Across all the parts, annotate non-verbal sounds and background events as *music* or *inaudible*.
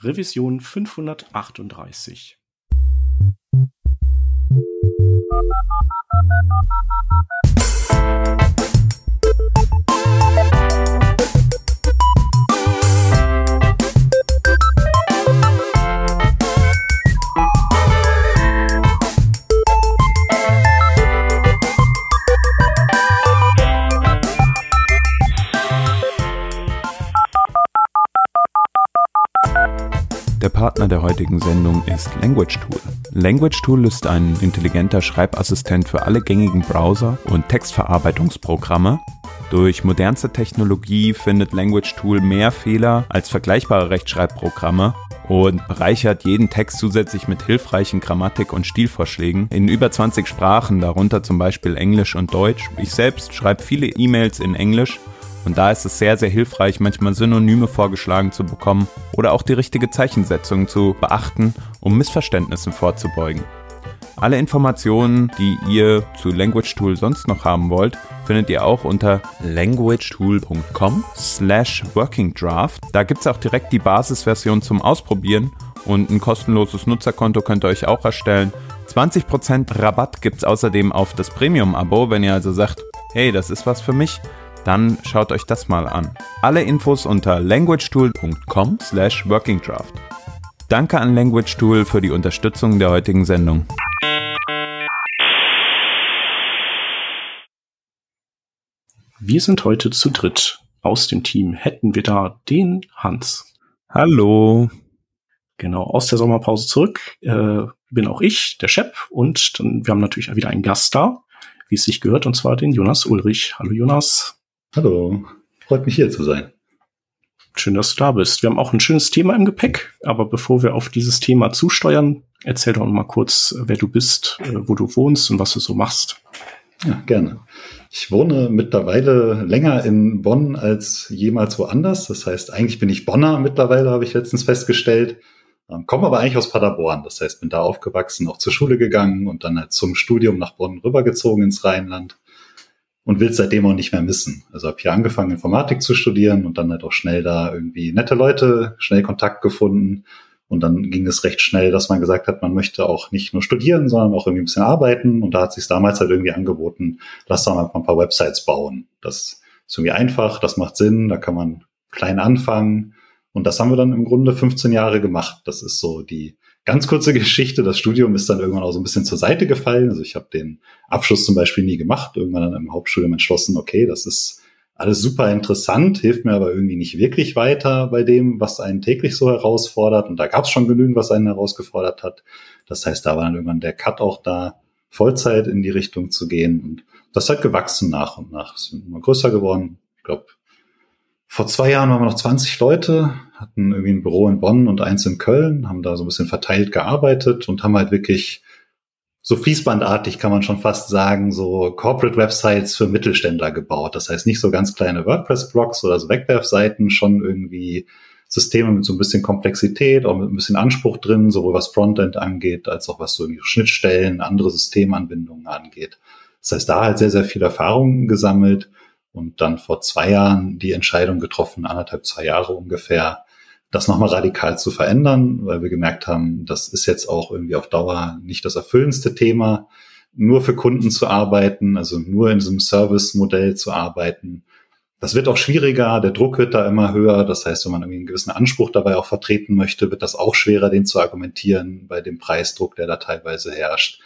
Revision 538. Der Partner der heutigen Sendung ist Language Tool. Language Tool ist ein intelligenter Schreibassistent für alle gängigen Browser und Textverarbeitungsprogramme. Durch modernste Technologie findet Language Tool mehr Fehler als vergleichbare Rechtschreibprogramme und bereichert jeden Text zusätzlich mit hilfreichen Grammatik- und Stilvorschlägen in über 20 Sprachen, darunter zum Beispiel Englisch und Deutsch. Ich selbst schreibe viele E-Mails in Englisch und da ist es sehr, sehr hilfreich, manchmal Synonyme vorgeschlagen zu bekommen oder auch die richtige Zeichensetzung zu beachten, um Missverständnissen vorzubeugen. Alle Informationen, die ihr zu Language Tool sonst noch haben wollt, findet ihr auch unter languagetool.com slash workingdraft. Da gibt es auch direkt die Basisversion zum Ausprobieren und ein kostenloses Nutzerkonto könnt ihr euch auch erstellen. 20% Rabatt gibt es außerdem auf das Premium-Abo, wenn ihr also sagt, hey, das ist was für mich dann schaut euch das mal an. Alle Infos unter languagetool.com slash workingdraft. Danke an Language Tool für die Unterstützung der heutigen Sendung. Wir sind heute zu dritt. Aus dem Team hätten wir da den Hans. Hallo. Genau, aus der Sommerpause zurück äh, bin auch ich, der Shep, und dann, wir haben natürlich wieder einen Gast da, wie es sich gehört, und zwar den Jonas Ulrich. Hallo Jonas. Hallo, freut mich hier zu sein. Schön, dass du da bist. Wir haben auch ein schönes Thema im Gepäck, aber bevor wir auf dieses Thema zusteuern, erzähl doch mal kurz, wer du bist, äh, wo du wohnst und was du so machst. Ja, gerne. Ich wohne mittlerweile länger in Bonn als jemals woanders. Das heißt, eigentlich bin ich Bonner mittlerweile, habe ich letztens festgestellt. Ähm, komme aber eigentlich aus Paderborn. Das heißt, bin da aufgewachsen, auch zur Schule gegangen und dann halt zum Studium nach Bonn rübergezogen ins Rheinland und will seitdem auch nicht mehr missen. Also habe hier angefangen, Informatik zu studieren und dann halt auch schnell da irgendwie nette Leute, schnell Kontakt gefunden. Und dann ging es recht schnell, dass man gesagt hat, man möchte auch nicht nur studieren, sondern auch irgendwie ein bisschen arbeiten. Und da hat sich damals halt irgendwie angeboten, lass doch mal ein paar Websites bauen. Das ist irgendwie einfach, das macht Sinn, da kann man klein anfangen. Und das haben wir dann im Grunde 15 Jahre gemacht. Das ist so die Ganz kurze Geschichte, das Studium ist dann irgendwann auch so ein bisschen zur Seite gefallen. Also ich habe den Abschluss zum Beispiel nie gemacht, irgendwann dann im Hauptstudium entschlossen, okay, das ist alles super interessant, hilft mir aber irgendwie nicht wirklich weiter bei dem, was einen täglich so herausfordert. Und da gab es schon genügend, was einen herausgefordert hat. Das heißt, da war dann irgendwann der Cut auch da, Vollzeit in die Richtung zu gehen. Und das hat gewachsen nach und nach. Ist immer größer geworden. Ich glaube, vor zwei Jahren waren wir noch 20 Leute, hatten irgendwie ein Büro in Bonn und eins in Köln, haben da so ein bisschen verteilt gearbeitet und haben halt wirklich so fließbandartig kann man schon fast sagen, so Corporate Websites für Mittelständler gebaut. Das heißt nicht so ganz kleine WordPress-Blogs oder so Wegwerfseiten, schon irgendwie Systeme mit so ein bisschen Komplexität, auch mit ein bisschen Anspruch drin, sowohl was Frontend angeht, als auch was so Schnittstellen, andere Systemanbindungen angeht. Das heißt, da halt sehr, sehr viel Erfahrung gesammelt und dann vor zwei Jahren die Entscheidung getroffen, anderthalb, zwei Jahre ungefähr, das nochmal radikal zu verändern, weil wir gemerkt haben, das ist jetzt auch irgendwie auf Dauer nicht das erfüllendste Thema, nur für Kunden zu arbeiten, also nur in diesem Service-Modell zu arbeiten. Das wird auch schwieriger, der Druck wird da immer höher. Das heißt, wenn man irgendwie einen gewissen Anspruch dabei auch vertreten möchte, wird das auch schwerer, den zu argumentieren bei dem Preisdruck, der da teilweise herrscht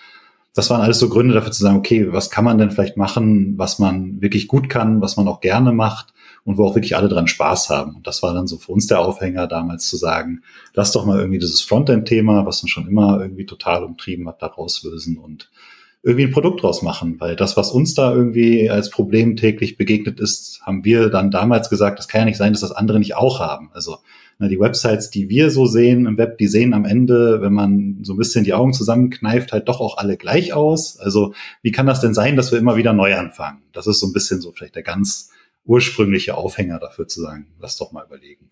das waren alles so Gründe dafür zu sagen, okay, was kann man denn vielleicht machen, was man wirklich gut kann, was man auch gerne macht und wo auch wirklich alle dran Spaß haben. Und das war dann so für uns der Aufhänger damals zu sagen, lass doch mal irgendwie dieses Frontend-Thema, was uns schon immer irgendwie total umtrieben hat, da rauslösen und irgendwie ein Produkt draus machen, weil das, was uns da irgendwie als Problem täglich begegnet ist, haben wir dann damals gesagt, das kann ja nicht sein, dass das andere nicht auch haben. Also Ne, die Websites, die wir so sehen im Web, die sehen am Ende, wenn man so ein bisschen die Augen zusammenkneift, halt doch auch alle gleich aus. Also wie kann das denn sein, dass wir immer wieder neu anfangen? Das ist so ein bisschen so vielleicht der ganz ursprüngliche Aufhänger dafür zu sagen, lass doch mal überlegen.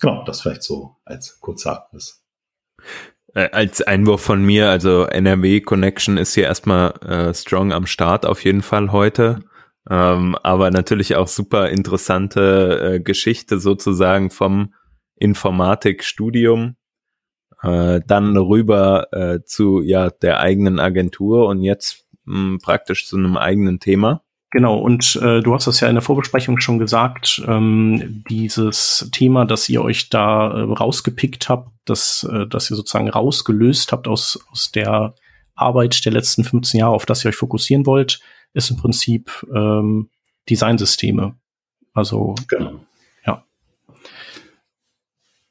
Genau, das vielleicht so als kurzer Abriss. Äh, als Einwurf von mir, also NRW Connection ist hier erstmal äh, strong am Start auf jeden Fall heute. Ähm, aber natürlich auch super interessante äh, Geschichte sozusagen vom Informatikstudium, äh, dann rüber äh, zu ja der eigenen Agentur und jetzt mh, praktisch zu einem eigenen Thema. Genau, und äh, du hast das ja in der Vorbesprechung schon gesagt, ähm, dieses Thema, dass ihr euch da äh, rausgepickt habt, dass, äh, dass ihr sozusagen rausgelöst habt aus, aus der Arbeit der letzten 15 Jahre, auf das ihr euch fokussieren wollt, ist im Prinzip ähm, Designsysteme. Also genau. ja.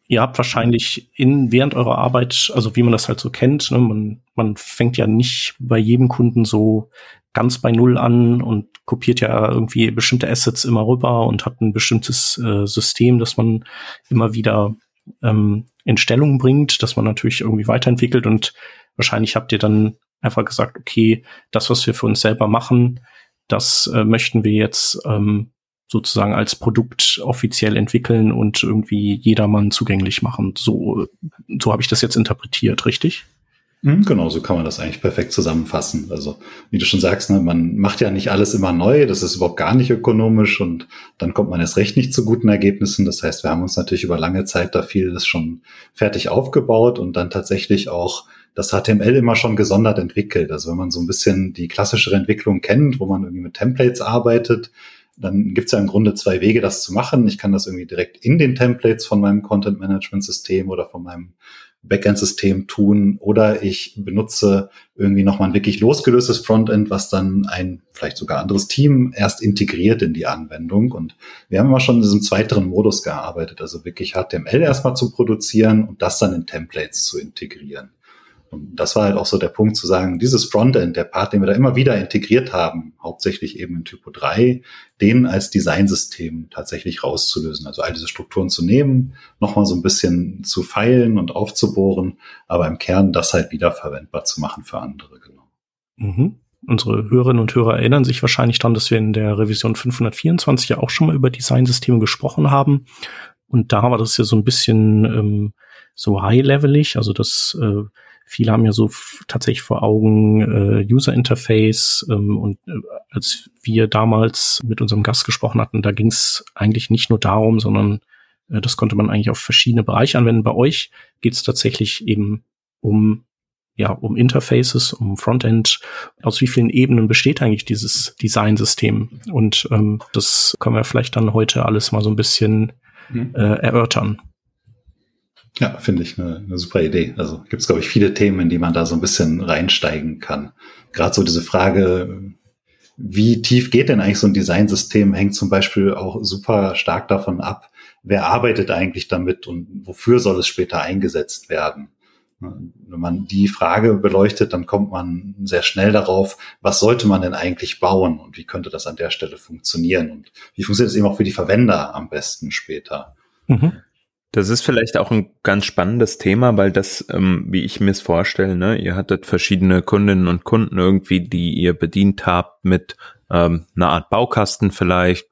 Ihr habt wahrscheinlich in während eurer Arbeit, also wie man das halt so kennt, ne, man, man fängt ja nicht bei jedem Kunden so ganz bei Null an und kopiert ja irgendwie bestimmte Assets immer rüber und hat ein bestimmtes äh, System, das man immer wieder ähm, in Stellung bringt, das man natürlich irgendwie weiterentwickelt und wahrscheinlich habt ihr dann einfach gesagt, okay, das, was wir für uns selber machen, das äh, möchten wir jetzt ähm, sozusagen als Produkt offiziell entwickeln und irgendwie jedermann zugänglich machen. So, so habe ich das jetzt interpretiert, richtig? Mhm, genau, so kann man das eigentlich perfekt zusammenfassen. Also, wie du schon sagst, ne, man macht ja nicht alles immer neu, das ist überhaupt gar nicht ökonomisch und dann kommt man erst recht nicht zu guten Ergebnissen. Das heißt, wir haben uns natürlich über lange Zeit da vieles schon fertig aufgebaut und dann tatsächlich auch das HTML immer schon gesondert entwickelt. Also wenn man so ein bisschen die klassische Entwicklung kennt, wo man irgendwie mit Templates arbeitet, dann gibt es ja im Grunde zwei Wege, das zu machen. Ich kann das irgendwie direkt in den Templates von meinem Content Management System oder von meinem Backend-System tun oder ich benutze irgendwie nochmal ein wirklich losgelöstes Frontend, was dann ein vielleicht sogar anderes Team erst integriert in die Anwendung. Und wir haben immer schon in diesem zweiteren Modus gearbeitet, also wirklich HTML erstmal zu produzieren und das dann in Templates zu integrieren. Und das war halt auch so der Punkt zu sagen, dieses Frontend, der Part, den wir da immer wieder integriert haben, hauptsächlich eben in Typo 3, den als Designsystem tatsächlich rauszulösen. Also all diese Strukturen zu nehmen, nochmal so ein bisschen zu feilen und aufzubohren, aber im Kern das halt wieder verwendbar zu machen für andere, genau. Mhm. Unsere Hörerinnen und Hörer erinnern sich wahrscheinlich daran, dass wir in der Revision 524 ja auch schon mal über Designsysteme gesprochen haben. Und da war das ja so ein bisschen ähm, so high-levelig, also das äh, Viele haben ja so tatsächlich vor Augen äh, User Interface ähm, und äh, als wir damals mit unserem Gast gesprochen hatten, da ging es eigentlich nicht nur darum, sondern äh, das konnte man eigentlich auf verschiedene Bereiche anwenden. Bei euch geht es tatsächlich eben um ja, um Interfaces, um Frontend. Aus wie vielen Ebenen besteht eigentlich dieses Designsystem? Und ähm, das können wir vielleicht dann heute alles mal so ein bisschen mhm. äh, erörtern. Ja, finde ich eine, eine super Idee. Also gibt es, glaube ich, viele Themen, in die man da so ein bisschen reinsteigen kann. Gerade so diese Frage, wie tief geht denn eigentlich so ein Designsystem, hängt zum Beispiel auch super stark davon ab, wer arbeitet eigentlich damit und wofür soll es später eingesetzt werden. Wenn man die Frage beleuchtet, dann kommt man sehr schnell darauf, was sollte man denn eigentlich bauen und wie könnte das an der Stelle funktionieren und wie funktioniert es eben auch für die Verwender am besten später. Mhm. Das ist vielleicht auch ein ganz spannendes Thema, weil das, ähm, wie ich mir es vorstelle, ne, ihr hattet verschiedene Kundinnen und Kunden irgendwie, die ihr bedient habt mit ähm, einer Art Baukasten vielleicht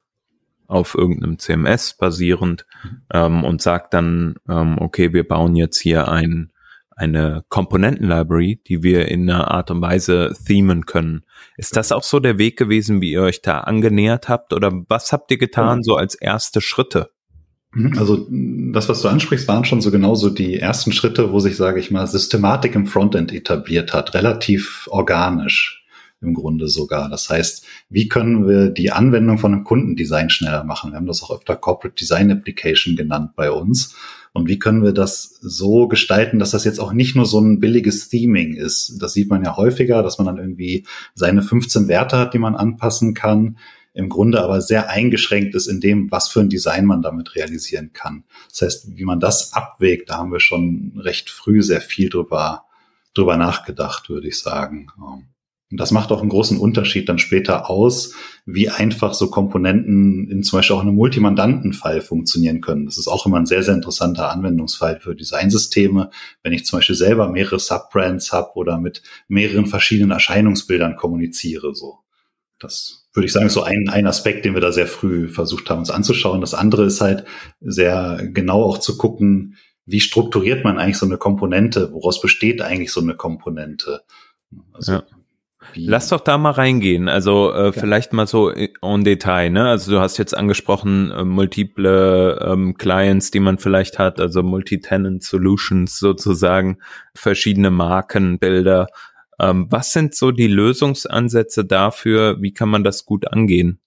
auf irgendeinem CMS basierend ähm, und sagt dann, ähm, okay, wir bauen jetzt hier ein, eine Komponenten-Library, die wir in einer Art und Weise themen können. Ist das auch so der Weg gewesen, wie ihr euch da angenähert habt oder was habt ihr getan so als erste Schritte? Mhm. Also das, was du ansprichst, waren schon so genauso die ersten Schritte, wo sich, sage ich mal, Systematik im Frontend etabliert hat, relativ organisch im Grunde sogar. Das heißt, wie können wir die Anwendung von einem Kundendesign schneller machen? Wir haben das auch öfter Corporate Design Application genannt bei uns. Und wie können wir das so gestalten, dass das jetzt auch nicht nur so ein billiges Theming ist? Das sieht man ja häufiger, dass man dann irgendwie seine 15 Werte hat, die man anpassen kann im Grunde aber sehr eingeschränkt ist in dem, was für ein Design man damit realisieren kann. Das heißt, wie man das abwägt, da haben wir schon recht früh sehr viel drüber, drüber nachgedacht, würde ich sagen. Und das macht auch einen großen Unterschied dann später aus, wie einfach so Komponenten in zum Beispiel auch einem Multimandantenfall funktionieren können. Das ist auch immer ein sehr, sehr interessanter Anwendungsfall für Designsysteme. Wenn ich zum Beispiel selber mehrere Subbrands habe oder mit mehreren verschiedenen Erscheinungsbildern kommuniziere, so. Das würde ich sagen, so ein, ein Aspekt, den wir da sehr früh versucht haben, uns anzuschauen. Das andere ist halt sehr genau auch zu gucken, wie strukturiert man eigentlich so eine Komponente? Woraus besteht eigentlich so eine Komponente? Also, ja. Lass doch da mal reingehen. Also äh, ja. vielleicht mal so en Detail. Ne? Also du hast jetzt angesprochen äh, multiple ähm, Clients, die man vielleicht hat, also Multi-Tenant Solutions sozusagen, verschiedene Markenbilder. Ähm, was sind so die Lösungsansätze dafür? Wie kann man das gut angehen?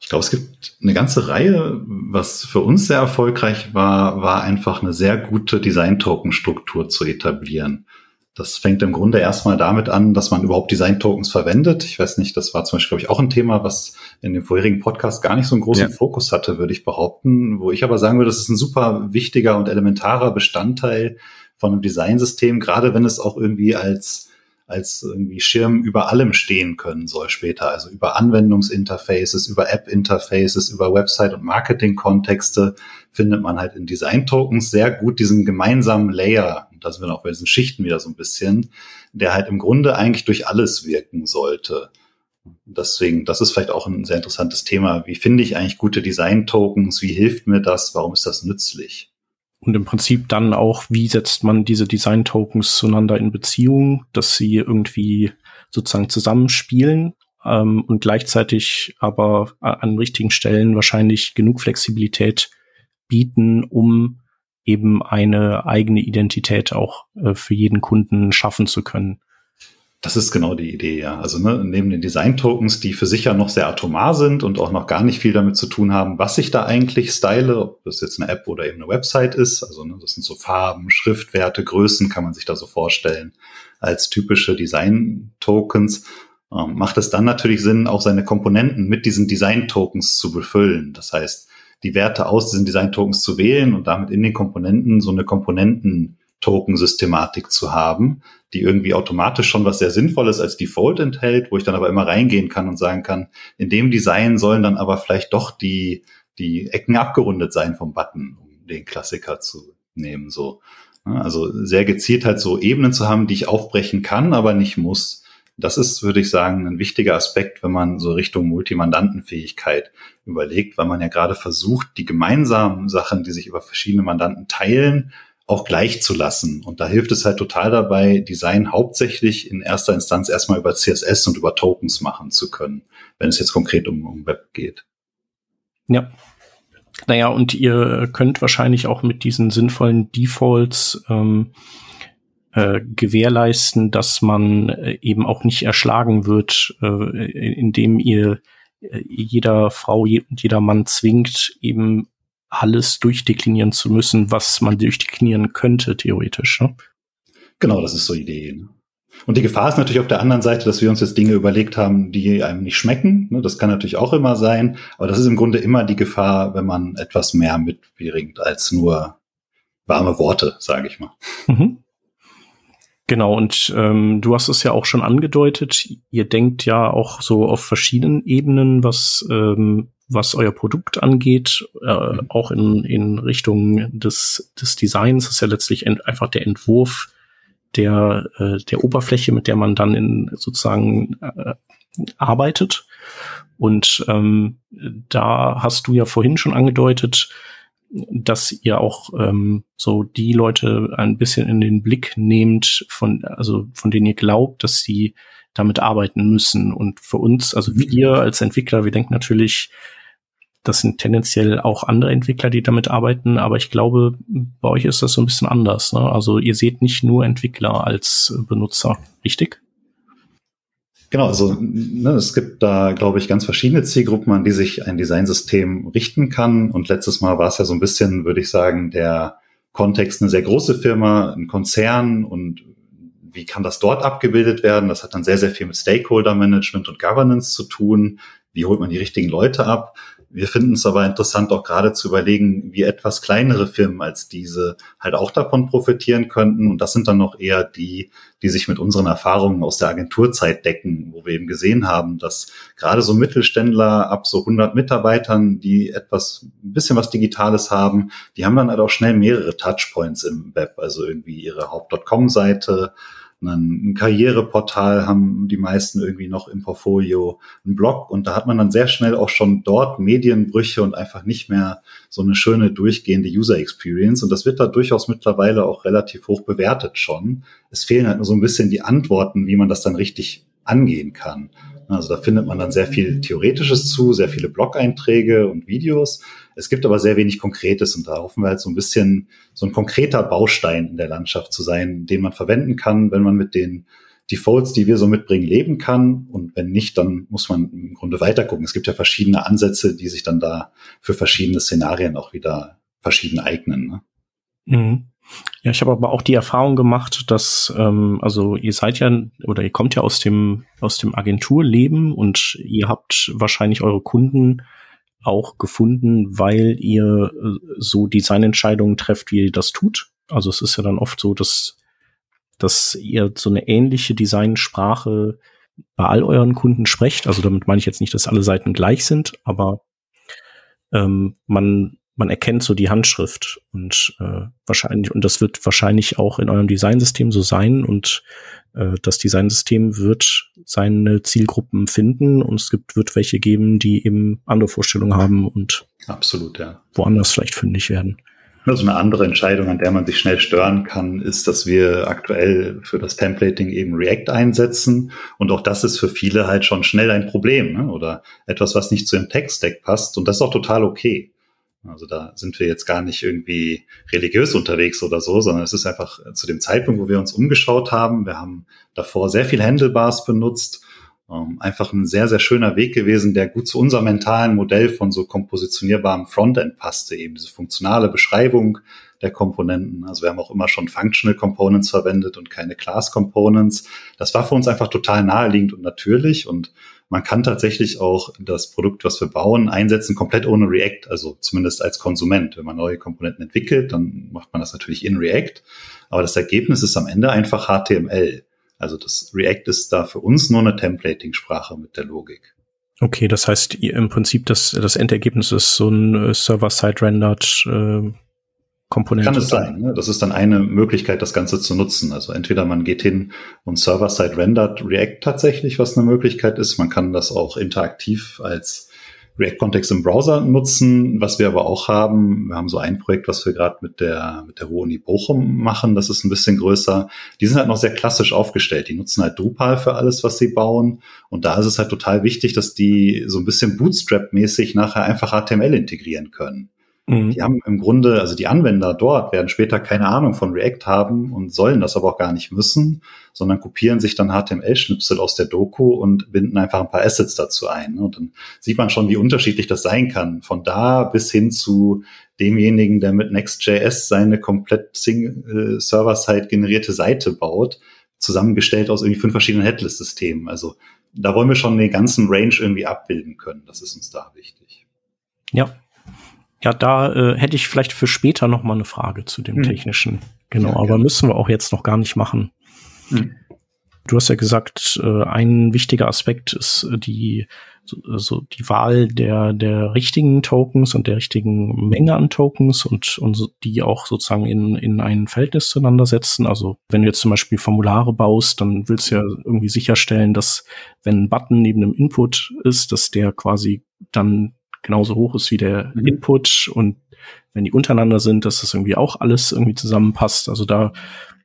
Ich glaube, es gibt eine ganze Reihe. Was für uns sehr erfolgreich war, war einfach eine sehr gute Design-Token-Struktur zu etablieren. Das fängt im Grunde erstmal damit an, dass man überhaupt Design-Tokens verwendet. Ich weiß nicht, das war zum Beispiel, glaube ich, auch ein Thema, was in dem vorherigen Podcast gar nicht so einen großen ja. Fokus hatte, würde ich behaupten. Wo ich aber sagen würde, das ist ein super wichtiger und elementarer Bestandteil von einem Designsystem, gerade wenn es auch irgendwie als als irgendwie Schirm über allem stehen können soll später. Also über Anwendungsinterfaces, über App-Interfaces, über Website- und Marketing-Kontexte findet man halt in Design-Tokens sehr gut diesen gemeinsamen Layer, und da sind wir auch bei diesen Schichten wieder so ein bisschen, der halt im Grunde eigentlich durch alles wirken sollte. Deswegen, das ist vielleicht auch ein sehr interessantes Thema. Wie finde ich eigentlich gute Design-Tokens? Wie hilft mir das? Warum ist das nützlich? Und im Prinzip dann auch, wie setzt man diese Design-Tokens zueinander in Beziehung, dass sie irgendwie sozusagen zusammenspielen ähm, und gleichzeitig aber an richtigen Stellen wahrscheinlich genug Flexibilität bieten, um eben eine eigene Identität auch äh, für jeden Kunden schaffen zu können. Das ist genau die Idee, ja. Also ne, neben den Design-Tokens, die für sich ja noch sehr atomar sind und auch noch gar nicht viel damit zu tun haben, was ich da eigentlich style, ob das jetzt eine App oder eben eine Website ist. Also ne, das sind so Farben, Schriftwerte, Größen, kann man sich da so vorstellen als typische Design-Tokens. Ähm, macht es dann natürlich Sinn, auch seine Komponenten mit diesen Design-Tokens zu befüllen. Das heißt, die Werte aus diesen Design-Tokens zu wählen und damit in den Komponenten so eine Komponenten Token-Systematik zu haben, die irgendwie automatisch schon was sehr Sinnvolles als Default enthält, wo ich dann aber immer reingehen kann und sagen kann, in dem Design sollen dann aber vielleicht doch die, die Ecken abgerundet sein vom Button, um den Klassiker zu nehmen, so. Also sehr gezielt halt so Ebenen zu haben, die ich aufbrechen kann, aber nicht muss. Das ist, würde ich sagen, ein wichtiger Aspekt, wenn man so Richtung Multimandantenfähigkeit überlegt, weil man ja gerade versucht, die gemeinsamen Sachen, die sich über verschiedene Mandanten teilen, auch gleich zu lassen. Und da hilft es halt total dabei, Design hauptsächlich in erster Instanz erstmal über CSS und über Tokens machen zu können, wenn es jetzt konkret um, um Web geht. Ja. Naja, und ihr könnt wahrscheinlich auch mit diesen sinnvollen Defaults ähm, äh, gewährleisten, dass man äh, eben auch nicht erschlagen wird, äh, indem ihr äh, jeder Frau und jeder Mann zwingt, eben alles durchdeklinieren zu müssen, was man durchdeklinieren könnte, theoretisch. Ne? Genau, das ist so die Idee. Ne? Und die Gefahr ist natürlich auf der anderen Seite, dass wir uns jetzt Dinge überlegt haben, die einem nicht schmecken. Ne? Das kann natürlich auch immer sein. Aber das ist im Grunde immer die Gefahr, wenn man etwas mehr mitbringt als nur warme Worte, sage ich mal. Mhm. Genau, und ähm, du hast es ja auch schon angedeutet, ihr denkt ja auch so auf verschiedenen Ebenen, was ähm, was euer Produkt angeht, äh, mhm. auch in, in Richtung des, des Designs, ist ja letztlich einfach der Entwurf der, äh, der Oberfläche, mit der man dann in sozusagen äh, arbeitet. Und ähm, da hast du ja vorhin schon angedeutet, dass ihr auch ähm, so die Leute ein bisschen in den Blick nehmt, von, also von denen ihr glaubt, dass sie damit arbeiten müssen. Und für uns, also wir als Entwickler, wir denken natürlich, das sind tendenziell auch andere Entwickler, die damit arbeiten, aber ich glaube, bei euch ist das so ein bisschen anders. Ne? Also ihr seht nicht nur Entwickler als Benutzer, richtig? Genau, also ne, es gibt da, glaube ich, ganz verschiedene Zielgruppen, an die sich ein Designsystem richten kann. Und letztes Mal war es ja so ein bisschen, würde ich sagen, der Kontext eine sehr große Firma, ein Konzern und wie kann das dort abgebildet werden? Das hat dann sehr, sehr viel mit Stakeholder Management und Governance zu tun. Wie holt man die richtigen Leute ab? Wir finden es aber interessant, auch gerade zu überlegen, wie etwas kleinere Firmen als diese halt auch davon profitieren könnten. Und das sind dann noch eher die, die sich mit unseren Erfahrungen aus der Agenturzeit decken, wo wir eben gesehen haben, dass gerade so Mittelständler ab so 100 Mitarbeitern, die etwas, ein bisschen was Digitales haben, die haben dann halt auch schnell mehrere Touchpoints im Web, also irgendwie ihre Haupt.com-Seite, ein Karriereportal haben die meisten irgendwie noch im Portfolio, ein Blog und da hat man dann sehr schnell auch schon dort Medienbrüche und einfach nicht mehr so eine schöne durchgehende User Experience und das wird da durchaus mittlerweile auch relativ hoch bewertet schon. Es fehlen halt nur so ein bisschen die Antworten, wie man das dann richtig angehen kann. Also da findet man dann sehr viel Theoretisches zu, sehr viele Blog-Einträge und Videos. Es gibt aber sehr wenig Konkretes und da hoffen wir halt so ein bisschen so ein konkreter Baustein in der Landschaft zu sein, den man verwenden kann, wenn man mit den Defaults, die wir so mitbringen, leben kann. Und wenn nicht, dann muss man im Grunde weiter gucken. Es gibt ja verschiedene Ansätze, die sich dann da für verschiedene Szenarien auch wieder verschieden eignen. Ne? Mhm. Ja, ich habe aber auch die Erfahrung gemacht, dass ähm, also ihr seid ja oder ihr kommt ja aus dem aus dem Agenturleben und ihr habt wahrscheinlich eure Kunden auch gefunden, weil ihr äh, so Designentscheidungen trefft, wie ihr das tut. Also es ist ja dann oft so, dass dass ihr so eine ähnliche Designsprache bei all euren Kunden sprecht. Also damit meine ich jetzt nicht, dass alle Seiten gleich sind, aber ähm, man man erkennt so die Handschrift und äh, wahrscheinlich und das wird wahrscheinlich auch in eurem Designsystem so sein und äh, das Designsystem wird seine Zielgruppen finden und es gibt wird welche geben, die eben andere Vorstellungen haben und absolut ja woanders vielleicht fündig werden. Also eine andere Entscheidung, an der man sich schnell stören kann, ist, dass wir aktuell für das Templating eben React einsetzen. Und auch das ist für viele halt schon schnell ein Problem ne? oder etwas, was nicht zu dem Text-Stack passt. Und das ist auch total okay. Also da sind wir jetzt gar nicht irgendwie religiös unterwegs oder so, sondern es ist einfach zu dem Zeitpunkt, wo wir uns umgeschaut haben. Wir haben davor sehr viel Handlebars benutzt. Ähm, einfach ein sehr, sehr schöner Weg gewesen, der gut zu unserem mentalen Modell von so kompositionierbarem Frontend passte. Eben diese funktionale Beschreibung der Komponenten. Also wir haben auch immer schon Functional Components verwendet und keine Class Components. Das war für uns einfach total naheliegend und natürlich und man kann tatsächlich auch das Produkt, was wir bauen, einsetzen, komplett ohne React, also zumindest als Konsument. Wenn man neue Komponenten entwickelt, dann macht man das natürlich in React. Aber das Ergebnis ist am Ende einfach HTML. Also das React ist da für uns nur eine Templating-Sprache mit der Logik. Okay, das heißt im Prinzip das, das Endergebnis ist so ein äh, Server-Side-Rendered äh, Komponente. Kann es sein. Ne? Das ist dann eine Möglichkeit, das Ganze zu nutzen. Also entweder man geht hin und Server-Side rendert React tatsächlich, was eine Möglichkeit ist. Man kann das auch interaktiv als React-Kontext im Browser nutzen. Was wir aber auch haben, wir haben so ein Projekt, was wir gerade mit der, mit der Ruhr-Uni Bochum machen. Das ist ein bisschen größer. Die sind halt noch sehr klassisch aufgestellt. Die nutzen halt Drupal für alles, was sie bauen. Und da ist es halt total wichtig, dass die so ein bisschen Bootstrap-mäßig nachher einfach HTML integrieren können. Mhm. Die haben im Grunde, also die Anwender dort werden später keine Ahnung von React haben und sollen das aber auch gar nicht müssen, sondern kopieren sich dann HTML-Schnipsel aus der Doku und binden einfach ein paar Assets dazu ein. Und dann sieht man schon, wie unterschiedlich das sein kann. Von da bis hin zu demjenigen, der mit Next.js seine komplett äh, Server-Side generierte Seite baut, zusammengestellt aus irgendwie fünf verschiedenen Headless-Systemen. Also da wollen wir schon den ganzen Range irgendwie abbilden können. Das ist uns da wichtig. Ja, ja, da äh, hätte ich vielleicht für später noch mal eine Frage zu dem hm. technischen. Genau, ja, aber müssen wir auch jetzt noch gar nicht machen. Hm. Du hast ja gesagt, äh, ein wichtiger Aspekt ist äh, die so, so die Wahl der der richtigen Tokens und der richtigen Menge an Tokens und und die auch sozusagen in in ein Verhältnis zueinander setzen. Also wenn du jetzt zum Beispiel Formulare baust, dann willst du ja irgendwie sicherstellen, dass wenn ein Button neben einem Input ist, dass der quasi dann genauso hoch ist wie der mhm. Input und wenn die untereinander sind, dass das irgendwie auch alles irgendwie zusammenpasst. Also da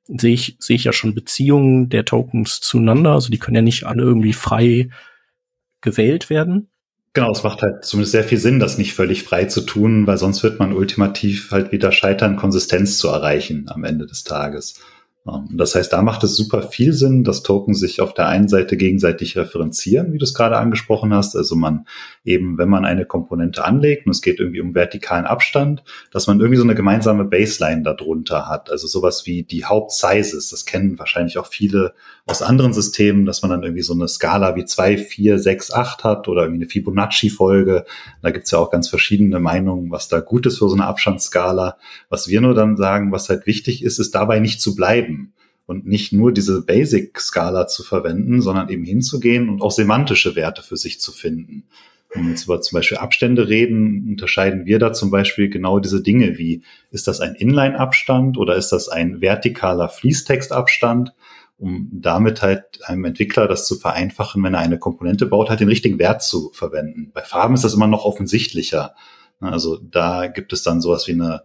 sehe ich, sehe ich ja schon Beziehungen der Tokens zueinander. Also die können ja nicht alle irgendwie frei gewählt werden. Genau, es macht halt zumindest sehr viel Sinn, das nicht völlig frei zu tun, weil sonst wird man ultimativ halt wieder scheitern, Konsistenz zu erreichen am Ende des Tages. Das heißt, da macht es super viel Sinn, dass Token sich auf der einen Seite gegenseitig referenzieren, wie du es gerade angesprochen hast. Also man eben, wenn man eine Komponente anlegt und es geht irgendwie um vertikalen Abstand, dass man irgendwie so eine gemeinsame Baseline darunter hat. Also sowas wie die Hauptsizes. Das kennen wahrscheinlich auch viele aus anderen Systemen, dass man dann irgendwie so eine Skala wie zwei, vier, sechs, acht hat oder irgendwie eine Fibonacci-Folge. Da gibt's ja auch ganz verschiedene Meinungen, was da gut ist für so eine Abstandsskala. Was wir nur dann sagen, was halt wichtig ist, ist dabei nicht zu bleiben und nicht nur diese Basic-Skala zu verwenden, sondern eben hinzugehen und auch semantische Werte für sich zu finden. Wenn wir jetzt über zum Beispiel Abstände reden, unterscheiden wir da zum Beispiel genau diese Dinge wie, ist das ein Inline-Abstand oder ist das ein vertikaler Fließtextabstand, um damit halt einem Entwickler das zu vereinfachen, wenn er eine Komponente baut, halt den richtigen Wert zu verwenden. Bei Farben ist das immer noch offensichtlicher. Also da gibt es dann sowas wie eine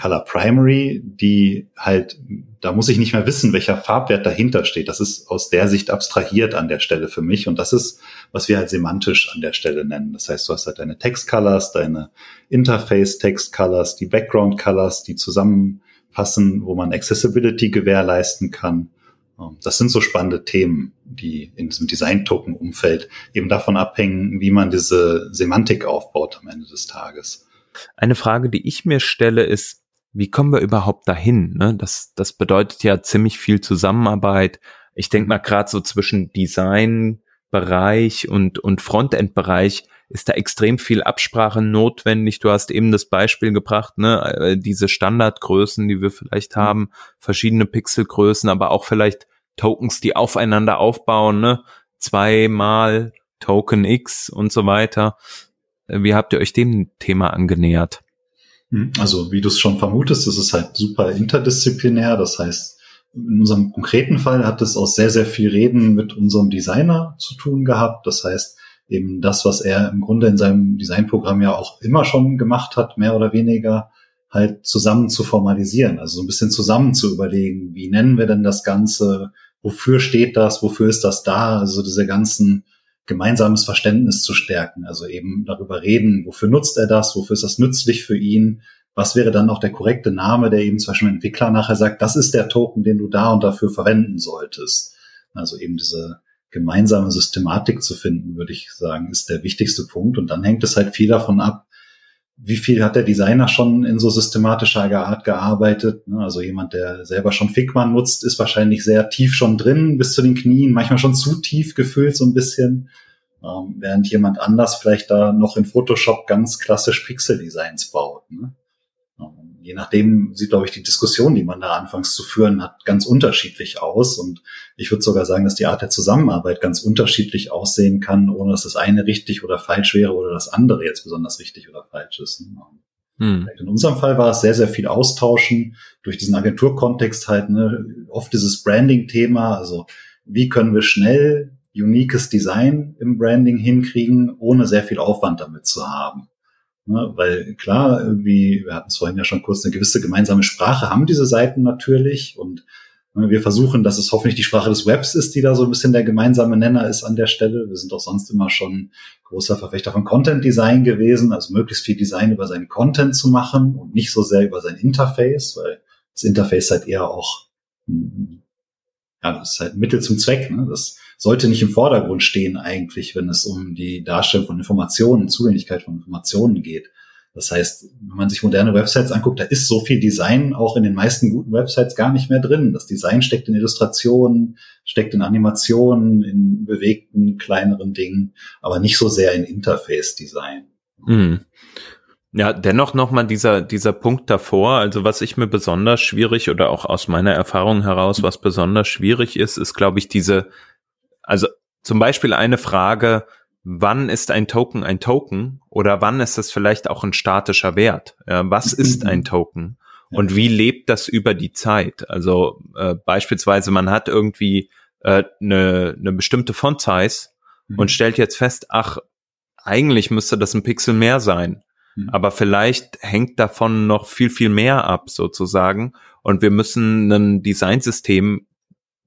Color Primary, die halt da muss ich nicht mehr wissen, welcher Farbwert dahinter steht. Das ist aus der Sicht abstrahiert an der Stelle für mich. Und das ist, was wir halt semantisch an der Stelle nennen. Das heißt, du hast halt deine Text-Colors, deine Interface-Text-Colors, die Background-Colors, die zusammenpassen, wo man Accessibility gewährleisten kann. Das sind so spannende Themen, die in diesem Design-Token-Umfeld eben davon abhängen, wie man diese Semantik aufbaut am Ende des Tages. Eine Frage, die ich mir stelle, ist, wie kommen wir überhaupt dahin? Ne? Das, das bedeutet ja ziemlich viel Zusammenarbeit. Ich denke mal gerade so zwischen Designbereich und, und Frontend-Bereich ist da extrem viel Absprache notwendig. Du hast eben das Beispiel gebracht, ne, äh, diese Standardgrößen, die wir vielleicht haben, verschiedene Pixelgrößen, aber auch vielleicht Tokens, die aufeinander aufbauen, ne, zweimal Token X und so weiter. Wie habt ihr euch dem Thema angenähert? Hm, also wie du es schon vermutest, ist es halt super interdisziplinär. Das heißt, in unserem konkreten Fall hat es auch sehr, sehr viel Reden mit unserem Designer zu tun gehabt. Das heißt, eben das, was er im Grunde in seinem Designprogramm ja auch immer schon gemacht hat, mehr oder weniger, halt zusammen zu formalisieren. Also so ein bisschen zusammen zu überlegen, wie nennen wir denn das Ganze? Wofür steht das? Wofür ist das da? Also diese ganzen gemeinsames Verständnis zu stärken. Also eben darüber reden, wofür nutzt er das, wofür ist das nützlich für ihn, was wäre dann auch der korrekte Name, der eben zum Beispiel Entwickler nachher sagt, das ist der Token, den du da und dafür verwenden solltest. Also eben diese gemeinsame Systematik zu finden, würde ich sagen, ist der wichtigste Punkt. Und dann hängt es halt viel davon ab, wie viel hat der Designer schon in so systematischer Art gearbeitet? Ne? Also jemand, der selber schon Figma nutzt, ist wahrscheinlich sehr tief schon drin, bis zu den Knien, manchmal schon zu tief gefüllt so ein bisschen. Ähm, während jemand anders vielleicht da noch in Photoshop ganz klassisch Pixel-Designs baut. Ne? Je nachdem sieht, glaube ich, die Diskussion, die man da anfangs zu führen hat, ganz unterschiedlich aus. Und ich würde sogar sagen, dass die Art der Zusammenarbeit ganz unterschiedlich aussehen kann, ohne dass das eine richtig oder falsch wäre oder das andere jetzt besonders richtig oder falsch ist. Hm. In unserem Fall war es sehr, sehr viel Austauschen durch diesen Agenturkontext halt, ne, oft dieses Branding-Thema, also wie können wir schnell uniques Design im Branding hinkriegen, ohne sehr viel Aufwand damit zu haben. Ne, weil klar, irgendwie, wir hatten es vorhin ja schon kurz, eine gewisse gemeinsame Sprache haben diese Seiten natürlich und ne, wir versuchen, dass es hoffentlich die Sprache des Webs ist, die da so ein bisschen der gemeinsame Nenner ist an der Stelle. Wir sind auch sonst immer schon großer Verfechter von Content Design gewesen, also möglichst viel Design über seinen Content zu machen und nicht so sehr über sein Interface, weil das Interface halt eher auch, ja, das ist halt Mittel zum Zweck. Ne? Das sollte nicht im Vordergrund stehen eigentlich, wenn es um die Darstellung von Informationen, Zugänglichkeit von Informationen geht. Das heißt, wenn man sich moderne Websites anguckt, da ist so viel Design auch in den meisten guten Websites gar nicht mehr drin. Das Design steckt in Illustrationen, steckt in Animationen, in bewegten, kleineren Dingen, aber nicht so sehr in Interface-Design. Mhm. Ja, dennoch nochmal dieser, dieser Punkt davor. Also was ich mir besonders schwierig oder auch aus meiner Erfahrung heraus, was besonders schwierig ist, ist, glaube ich, diese also zum Beispiel eine Frage, wann ist ein Token ein Token oder wann ist es vielleicht auch ein statischer Wert? Ja, was ist ein Token? Und wie lebt das über die Zeit? Also äh, beispielsweise, man hat irgendwie äh, eine, eine bestimmte Font-Size mhm. und stellt jetzt fest, ach, eigentlich müsste das ein Pixel mehr sein. Mhm. Aber vielleicht hängt davon noch viel, viel mehr ab, sozusagen. Und wir müssen ein Designsystem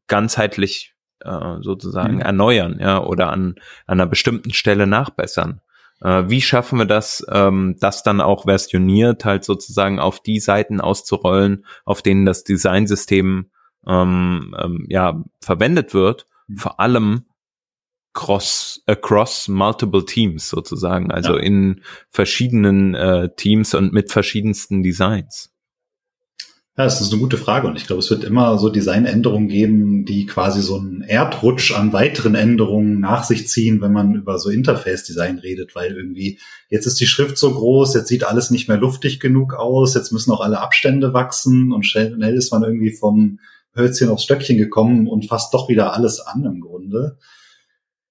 ganzheitlich äh, sozusagen mhm. erneuern, ja, oder an, an einer bestimmten Stelle nachbessern. Äh, wie schaffen wir das, ähm, das dann auch versioniert halt sozusagen auf die Seiten auszurollen, auf denen das Designsystem ähm, ähm, ja verwendet wird, mhm. vor allem cross across multiple teams sozusagen, also ja. in verschiedenen äh, Teams und mit verschiedensten Designs. Ja, das ist eine gute Frage und ich glaube, es wird immer so Designänderungen geben, die quasi so einen Erdrutsch an weiteren Änderungen nach sich ziehen, wenn man über so Interface-Design redet, weil irgendwie jetzt ist die Schrift so groß, jetzt sieht alles nicht mehr luftig genug aus, jetzt müssen auch alle Abstände wachsen und schnell ist man irgendwie vom Hölzchen aufs Stöckchen gekommen und fasst doch wieder alles an im Grunde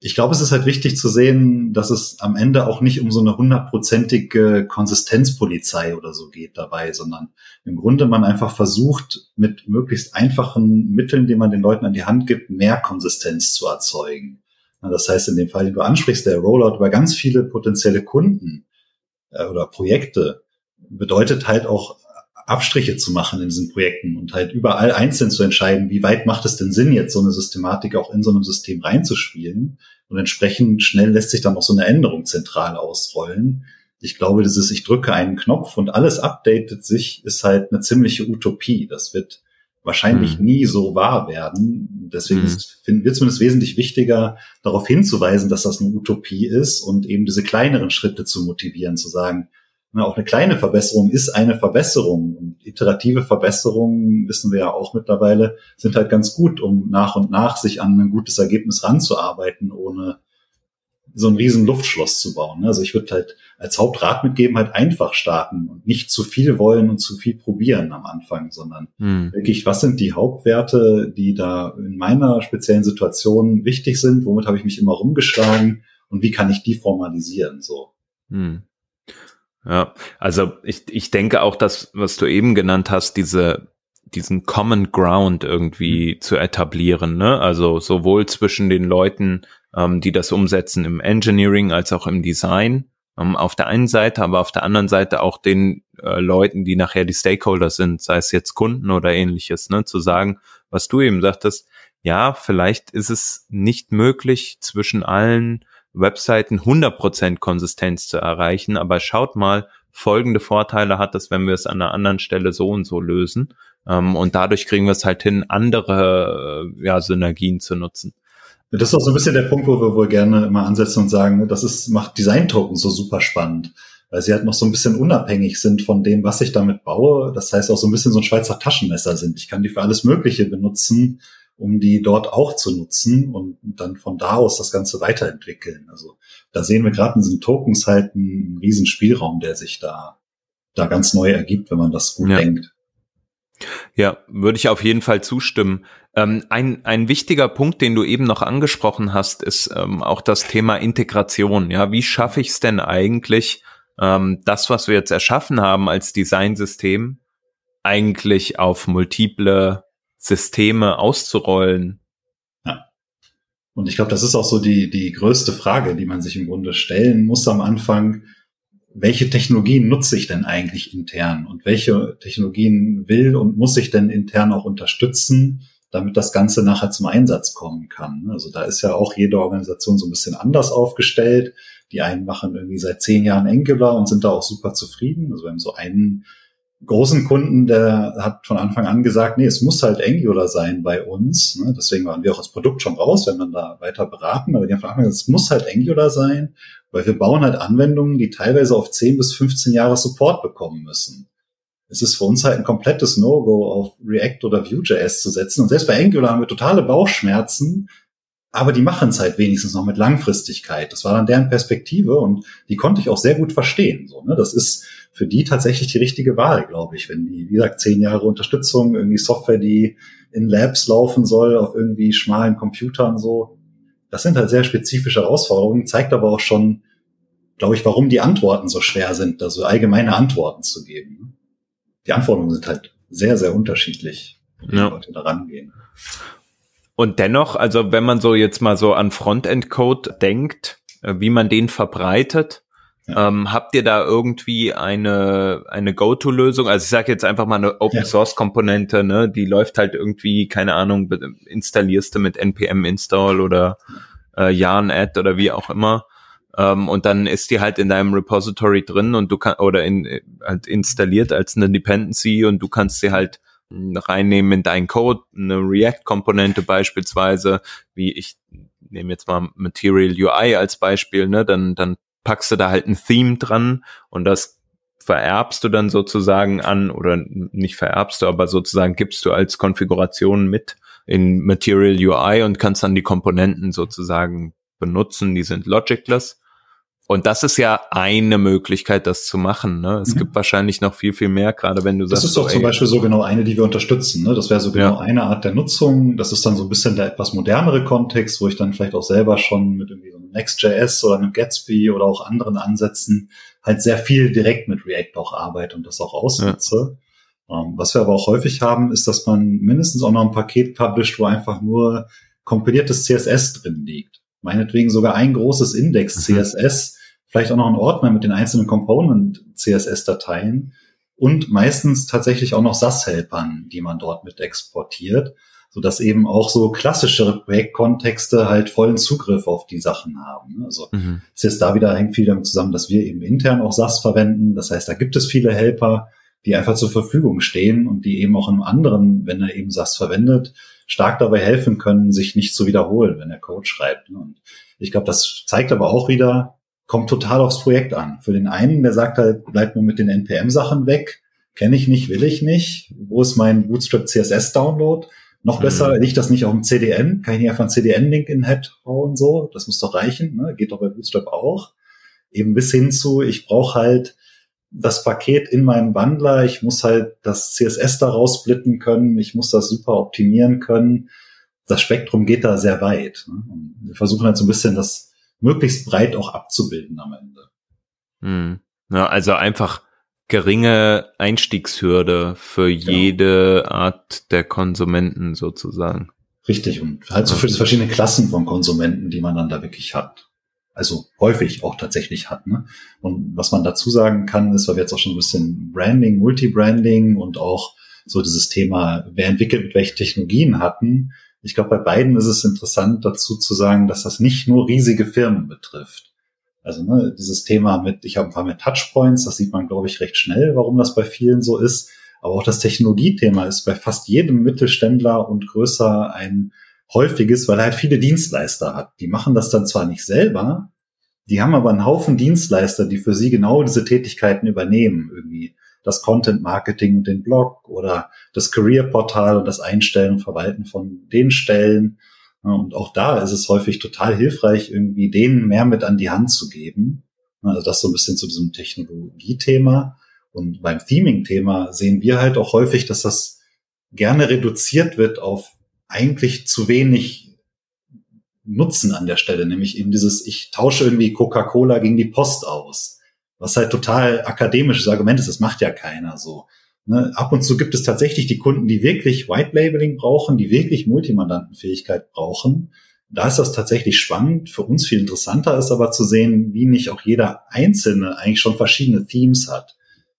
ich glaube, es ist halt wichtig zu sehen, dass es am Ende auch nicht um so eine hundertprozentige Konsistenzpolizei oder so geht dabei, sondern im Grunde man einfach versucht, mit möglichst einfachen Mitteln, die man den Leuten an die Hand gibt, mehr Konsistenz zu erzeugen. Das heißt, in dem Fall, den du ansprichst, der Rollout über ganz viele potenzielle Kunden äh, oder Projekte bedeutet halt auch Abstriche zu machen in diesen Projekten und halt überall einzeln zu entscheiden, wie weit macht es denn Sinn, jetzt so eine Systematik auch in so einem System reinzuspielen. Und entsprechend schnell lässt sich dann auch so eine Änderung zentral ausrollen. Ich glaube, dieses, ich drücke einen Knopf und alles updatet sich, ist halt eine ziemliche Utopie. Das wird wahrscheinlich hm. nie so wahr werden. Deswegen hm. ist, wir zumindest wesentlich wichtiger, darauf hinzuweisen, dass das eine Utopie ist und eben diese kleineren Schritte zu motivieren, zu sagen, auch eine kleine Verbesserung ist eine Verbesserung. Und iterative Verbesserungen, wissen wir ja auch mittlerweile, sind halt ganz gut, um nach und nach sich an ein gutes Ergebnis ranzuarbeiten, ohne so ein riesen Luftschloss zu bauen. Also ich würde halt als Hauptrat mitgeben, halt einfach starten und nicht zu viel wollen und zu viel probieren am Anfang, sondern hm. wirklich, was sind die Hauptwerte, die da in meiner speziellen Situation wichtig sind? Womit habe ich mich immer rumgeschlagen? Und wie kann ich die formalisieren? So. Hm. Ja, also ich, ich denke auch, dass, was du eben genannt hast, diese, diesen Common Ground irgendwie mhm. zu etablieren, ne? Also sowohl zwischen den Leuten, ähm, die das umsetzen im Engineering als auch im Design, ähm, auf der einen Seite, aber auf der anderen Seite auch den äh, Leuten, die nachher die Stakeholders sind, sei es jetzt Kunden oder ähnliches, ne? Zu sagen, was du eben sagtest, ja, vielleicht ist es nicht möglich zwischen allen Webseiten 100% Konsistenz zu erreichen, aber schaut mal, folgende Vorteile hat es, wenn wir es an einer anderen Stelle so und so lösen. Ähm, und dadurch kriegen wir es halt hin, andere äh, ja, Synergien zu nutzen. Das ist auch so ein bisschen der Punkt, wo wir wohl gerne immer ansetzen und sagen, das ist, macht Design-Token so super spannend, weil sie halt noch so ein bisschen unabhängig sind von dem, was ich damit baue. Das heißt auch so ein bisschen so ein Schweizer Taschenmesser sind. Ich kann die für alles Mögliche benutzen um die dort auch zu nutzen und dann von da aus das Ganze weiterentwickeln. Also da sehen wir gerade in diesen Tokens halt einen riesen Spielraum, der sich da, da ganz neu ergibt, wenn man das gut ja. denkt. Ja, würde ich auf jeden Fall zustimmen. Ähm, ein, ein wichtiger Punkt, den du eben noch angesprochen hast, ist ähm, auch das Thema Integration. Ja, wie schaffe ich es denn eigentlich, ähm, das, was wir jetzt erschaffen haben als Designsystem, eigentlich auf multiple Systeme auszurollen. Ja. Und ich glaube, das ist auch so die, die größte Frage, die man sich im Grunde stellen muss am Anfang. Welche Technologien nutze ich denn eigentlich intern und welche Technologien will und muss ich denn intern auch unterstützen, damit das Ganze nachher zum Einsatz kommen kann? Also da ist ja auch jede Organisation so ein bisschen anders aufgestellt. Die einen machen irgendwie seit zehn Jahren Angular und sind da auch super zufrieden. Also wir haben so einen großen Kunden, der hat von Anfang an gesagt, nee, es muss halt Angular sein bei uns. Ne? Deswegen waren wir auch als Produkt schon raus, wenn man da weiter beraten. Aber die haben von Anfang an gesagt, es muss halt Angular sein, weil wir bauen halt Anwendungen, die teilweise auf 10 bis 15 Jahre Support bekommen müssen. Es ist für uns halt ein komplettes No-Go, auf React oder Vue.js zu setzen. Und selbst bei Angular haben wir totale Bauchschmerzen, aber die machen es halt wenigstens noch mit Langfristigkeit. Das war dann deren Perspektive und die konnte ich auch sehr gut verstehen. So, ne? Das ist für die tatsächlich die richtige Wahl, glaube ich, wenn die, wie gesagt, zehn Jahre Unterstützung, irgendwie Software, die in Labs laufen soll, auf irgendwie schmalen Computern so. Das sind halt sehr spezifische Herausforderungen, zeigt aber auch schon, glaube ich, warum die Antworten so schwer sind, da so allgemeine Antworten zu geben. Die Anforderungen sind halt sehr, sehr unterschiedlich, wie ja. Leute da rangehen. Und dennoch, also wenn man so jetzt mal so an Frontend-Code denkt, äh, wie man den verbreitet, ja. ähm, habt ihr da irgendwie eine, eine Go-To-Lösung? Also ich sage jetzt einfach mal eine Open-Source-Komponente, ne? die läuft halt irgendwie, keine Ahnung, installierst du mit npm-install oder äh, yarn-add oder wie auch immer. Ähm, und dann ist die halt in deinem Repository drin und du kannst, oder in, halt installiert als eine Dependency und du kannst sie halt reinnehmen in deinen Code, eine React-Komponente beispielsweise, wie ich nehme jetzt mal Material UI als Beispiel, ne, dann, dann packst du da halt ein Theme dran und das vererbst du dann sozusagen an oder nicht vererbst du, aber sozusagen gibst du als Konfiguration mit in Material UI und kannst dann die Komponenten sozusagen benutzen, die sind logicless und das ist ja eine Möglichkeit, das zu machen. Ne? Es mhm. gibt wahrscheinlich noch viel, viel mehr, gerade wenn du das sagst. Das ist doch so, zum Beispiel so genau eine, die wir unterstützen. Ne? Das wäre so genau ja. eine Art der Nutzung. Das ist dann so ein bisschen der etwas modernere Kontext, wo ich dann vielleicht auch selber schon mit irgendwie so einem Next.js oder einem Gatsby oder auch anderen Ansätzen halt sehr viel direkt mit React auch arbeite und das auch ausnutze. Ja. Um, ähm, was wir aber auch häufig haben, ist, dass man mindestens auch noch ein Paket published, wo einfach nur kompiliertes CSS drin liegt meinetwegen sogar ein großes Index CSS, mhm. vielleicht auch noch ein Ordner mit den einzelnen Component CSS-Dateien. und meistens tatsächlich auch noch SAS-Helpern, die man dort mit exportiert, so dass eben auch so klassischere Projektkontexte halt vollen Zugriff auf die Sachen haben. Also mhm. ist jetzt da wieder hängt viel damit zusammen, dass wir eben intern auch SAS verwenden. Das heißt, da gibt es viele Helper, die einfach zur Verfügung stehen und die eben auch einem anderen, wenn er eben SAS verwendet, stark dabei helfen können, sich nicht zu wiederholen, wenn er Code schreibt. Und ich glaube, das zeigt aber auch wieder, kommt total aufs Projekt an. Für den einen, der sagt halt, bleibt mir mit den NPM-Sachen weg, kenne ich nicht, will ich nicht. Wo ist mein Bootstrap CSS-Download? Noch besser, mhm. liegt das nicht auf dem CDN? Kann ich nicht einfach einen CDN-Link in Head hauen, so? Das muss doch reichen, ne? Geht doch bei Bootstrap auch. Eben bis hin zu, ich brauche halt das Paket in meinem Wandler, ich muss halt das CSS daraus splitten können, ich muss das super optimieren können. Das Spektrum geht da sehr weit. Ne? Und wir versuchen halt so ein bisschen das möglichst breit auch abzubilden am Ende. Hm. Ja, also einfach geringe Einstiegshürde für genau. jede Art der Konsumenten sozusagen. Richtig, und halt so für die verschiedene Klassen von Konsumenten, die man dann da wirklich hat. Also häufig auch tatsächlich hat. Ne? Und was man dazu sagen kann, ist, weil wir jetzt auch schon ein bisschen Branding, Multibranding und auch so dieses Thema, wer entwickelt mit welchen Technologien hatten. Ich glaube, bei beiden ist es interessant dazu zu sagen, dass das nicht nur riesige Firmen betrifft. Also ne, dieses Thema mit, ich habe ein paar mehr Touchpoints, das sieht man, glaube ich, recht schnell, warum das bei vielen so ist. Aber auch das Technologiethema ist bei fast jedem Mittelständler und größer ein häufiges, weil er halt viele Dienstleister hat. Die machen das dann zwar nicht selber, die haben aber einen Haufen Dienstleister, die für sie genau diese Tätigkeiten übernehmen. Irgendwie das Content Marketing und den Blog oder das Career Portal und das Einstellen und Verwalten von den Stellen und auch da ist es häufig total hilfreich, irgendwie denen mehr mit an die Hand zu geben. Also das so ein bisschen zu diesem Technologiethema. Und beim Theming-Thema sehen wir halt auch häufig, dass das gerne reduziert wird auf eigentlich zu wenig Nutzen an der Stelle, nämlich eben dieses, ich tausche irgendwie Coca-Cola gegen die Post aus, was halt total akademisches Argument ist, das macht ja keiner so. Ne, ab und zu gibt es tatsächlich die Kunden, die wirklich White Labeling brauchen, die wirklich Multimandantenfähigkeit brauchen. Da ist das tatsächlich spannend. Für uns viel interessanter ist aber zu sehen, wie nicht auch jeder Einzelne eigentlich schon verschiedene Themes hat.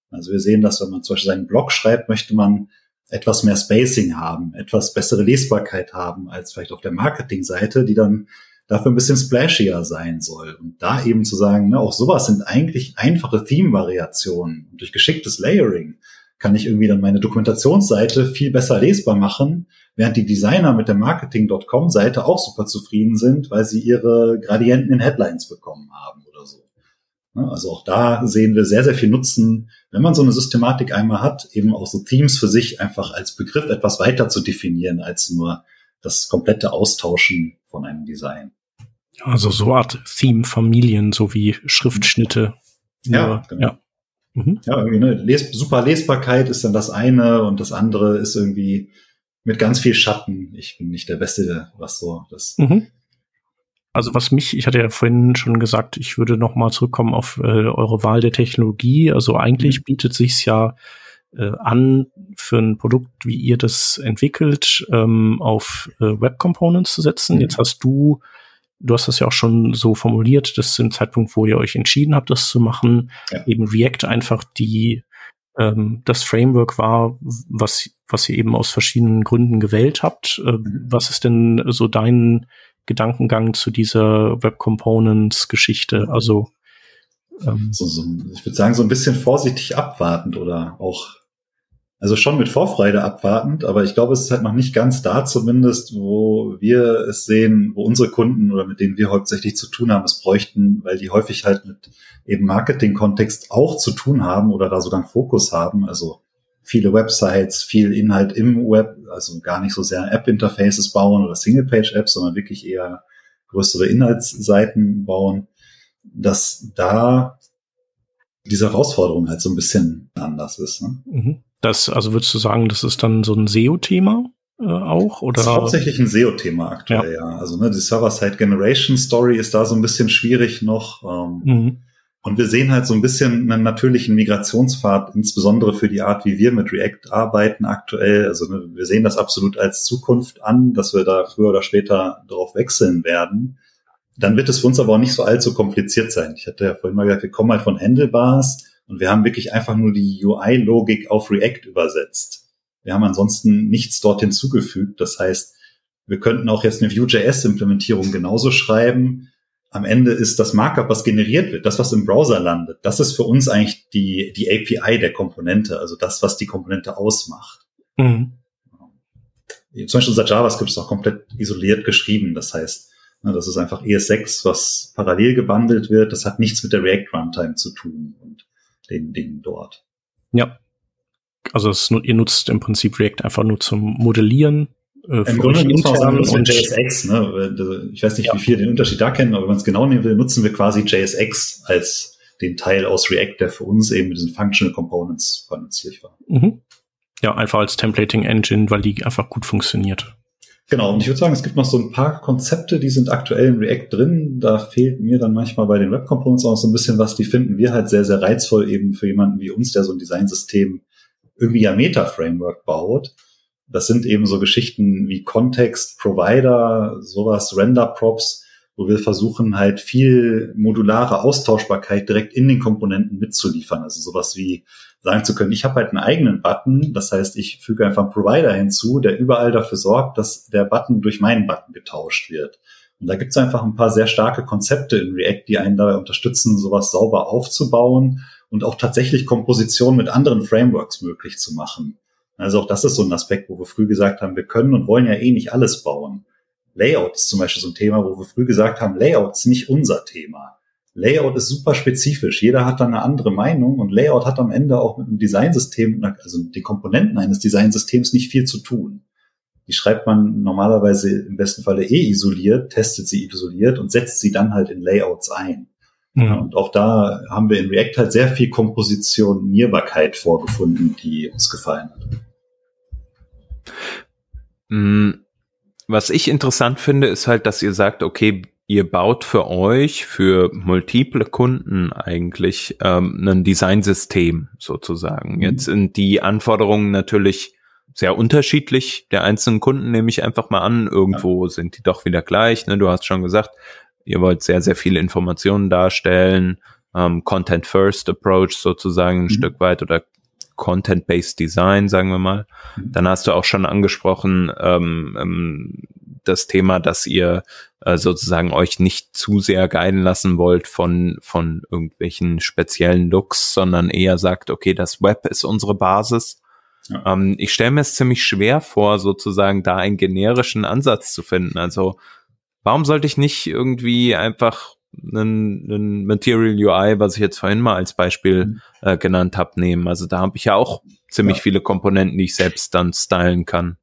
Also wir sehen, dass wenn man zum Beispiel seinen Blog schreibt, möchte man etwas mehr Spacing haben, etwas bessere Lesbarkeit haben als vielleicht auf der Marketingseite, die dann dafür ein bisschen splashier sein soll. Und da eben zu sagen, ne, auch sowas sind eigentlich einfache Theme-Variationen. durch geschicktes Layering kann ich irgendwie dann meine Dokumentationsseite viel besser lesbar machen, während die Designer mit der Marketing.com-Seite auch super zufrieden sind, weil sie ihre Gradienten in Headlines bekommen haben. Also auch da sehen wir sehr, sehr viel Nutzen, wenn man so eine Systematik einmal hat, eben auch so Themes für sich einfach als Begriff etwas weiter zu definieren, als nur das komplette Austauschen von einem Design. Also so Art Theme-Familien sowie Schriftschnitte. Ja, genau. ja. Mhm. Ja, irgendwie, ne, Les super Lesbarkeit ist dann das eine und das andere ist irgendwie mit ganz viel Schatten. Ich bin nicht der Beste, was so das. Mhm. Also was mich, ich hatte ja vorhin schon gesagt, ich würde noch mal zurückkommen auf äh, eure Wahl der Technologie. Also eigentlich mhm. bietet sich's ja äh, an, für ein Produkt, wie ihr das entwickelt, ähm, auf äh, Web Components zu setzen. Mhm. Jetzt hast du du hast das ja auch schon so formuliert, dass im Zeitpunkt, wo ihr euch entschieden habt, das zu machen, ja. eben React einfach die ähm, das Framework war, was was ihr eben aus verschiedenen Gründen gewählt habt. Äh, mhm. Was ist denn so dein Gedankengang zu dieser Web Components Geschichte? Also ähm, so, so, ich würde sagen so ein bisschen vorsichtig abwartend oder auch also schon mit Vorfreude abwartend, aber ich glaube, es ist halt noch nicht ganz da zumindest, wo wir es sehen, wo unsere Kunden oder mit denen wir hauptsächlich zu tun haben, es bräuchten, weil die häufig halt mit eben Marketing-Kontext auch zu tun haben oder da sogar einen Fokus haben. Also viele Websites, viel Inhalt im Web, also gar nicht so sehr App-Interfaces bauen oder Single-Page-Apps, sondern wirklich eher größere Inhaltsseiten bauen, dass da diese Herausforderung halt so ein bisschen anders ist. Ne? Mhm. Das, also würdest du sagen, das ist dann so ein SEO-Thema äh, auch? Oder? Das ist hauptsächlich ein SEO-Thema aktuell, ja. ja. Also ne, die Server-Side-Generation-Story ist da so ein bisschen schwierig noch. Ähm, mhm. Und wir sehen halt so ein bisschen einen natürlichen Migrationspfad, insbesondere für die Art, wie wir mit React arbeiten aktuell. Also wir sehen das absolut als Zukunft an, dass wir da früher oder später darauf wechseln werden. Dann wird es für uns aber auch nicht so allzu kompliziert sein. Ich hatte ja vorhin mal gesagt, wir kommen halt von Handlebars Und wir haben wirklich einfach nur die UI-Logik auf React übersetzt. Wir haben ansonsten nichts dort hinzugefügt. Das heißt, wir könnten auch jetzt eine Vue.js-Implementierung genauso schreiben. Am Ende ist das Markup, was generiert wird, das, was im Browser landet, das ist für uns eigentlich die, die API der Komponente, also das, was die Komponente ausmacht. Mhm. Zum Beispiel unser JavaScript ist auch komplett isoliert geschrieben. Das heißt, ne, das ist einfach ES6, was parallel gebundelt wird. Das hat nichts mit der React Runtime zu tun und den Dingen dort. Ja. Also es, ihr nutzt im Prinzip React einfach nur zum Modellieren. Äh, Im Grunde nutzen wir sagen, und JSX. Ne? Ich weiß nicht, ja. wie viele den Unterschied da kennen, aber wenn man es genau nehmen will, nutzen wir quasi JSX als den Teil aus React, der für uns eben mit diesen Functional Components nützlich war. Mhm. Ja, einfach als Templating Engine, weil die einfach gut funktioniert. Genau, und ich würde sagen, es gibt noch so ein paar Konzepte, die sind aktuell in React drin. Da fehlt mir dann manchmal bei den Web Components auch so ein bisschen was. Die finden wir halt sehr, sehr reizvoll eben für jemanden wie uns, der so ein Designsystem irgendwie ja Meta-Framework baut. Das sind eben so Geschichten wie Kontext, Provider, sowas, Render-Props, wo wir versuchen halt viel modulare Austauschbarkeit direkt in den Komponenten mitzuliefern. Also sowas wie sagen zu können, ich habe halt einen eigenen Button, das heißt, ich füge einfach einen Provider hinzu, der überall dafür sorgt, dass der Button durch meinen Button getauscht wird. Und da gibt es einfach ein paar sehr starke Konzepte in React, die einen dabei unterstützen, sowas sauber aufzubauen und auch tatsächlich Komposition mit anderen Frameworks möglich zu machen. Also auch das ist so ein Aspekt, wo wir früh gesagt haben, wir können und wollen ja eh nicht alles bauen. Layout ist zum Beispiel so ein Thema, wo wir früh gesagt haben, Layout ist nicht unser Thema. Layout ist super spezifisch. Jeder hat da eine andere Meinung und Layout hat am Ende auch mit einem Designsystem, also den Komponenten eines Designsystems nicht viel zu tun. Die schreibt man normalerweise im besten Falle eh isoliert, testet sie isoliert und setzt sie dann halt in Layouts ein. Ja. Und auch da haben wir in React halt sehr viel Kompositionierbarkeit vorgefunden, die uns gefallen hat. Mm, was ich interessant finde, ist halt, dass ihr sagt, okay, ihr baut für euch, für multiple Kunden eigentlich ähm, ein Designsystem sozusagen. Mhm. Jetzt sind die Anforderungen natürlich sehr unterschiedlich der einzelnen Kunden, nehme ich einfach mal an. Irgendwo ja. sind die doch wieder gleich. Ne? Du hast schon gesagt, ihr wollt sehr, sehr viele Informationen darstellen, ähm, Content First Approach sozusagen ein mhm. Stück weit oder Content-Based Design, sagen wir mal. Mhm. Dann hast du auch schon angesprochen, ähm, ähm, das Thema, dass ihr äh, sozusagen euch nicht zu sehr guiden lassen wollt von, von irgendwelchen speziellen Looks, sondern eher sagt, okay, das Web ist unsere Basis. Ja. Ähm, ich stelle mir es ziemlich schwer vor, sozusagen da einen generischen Ansatz zu finden. Also warum sollte ich nicht irgendwie einfach einen, einen Material UI, was ich jetzt vorhin mal als Beispiel mhm. äh, genannt habe, nehmen? Also da habe ich ja auch ziemlich ja. viele Komponenten, die ich selbst dann stylen kann.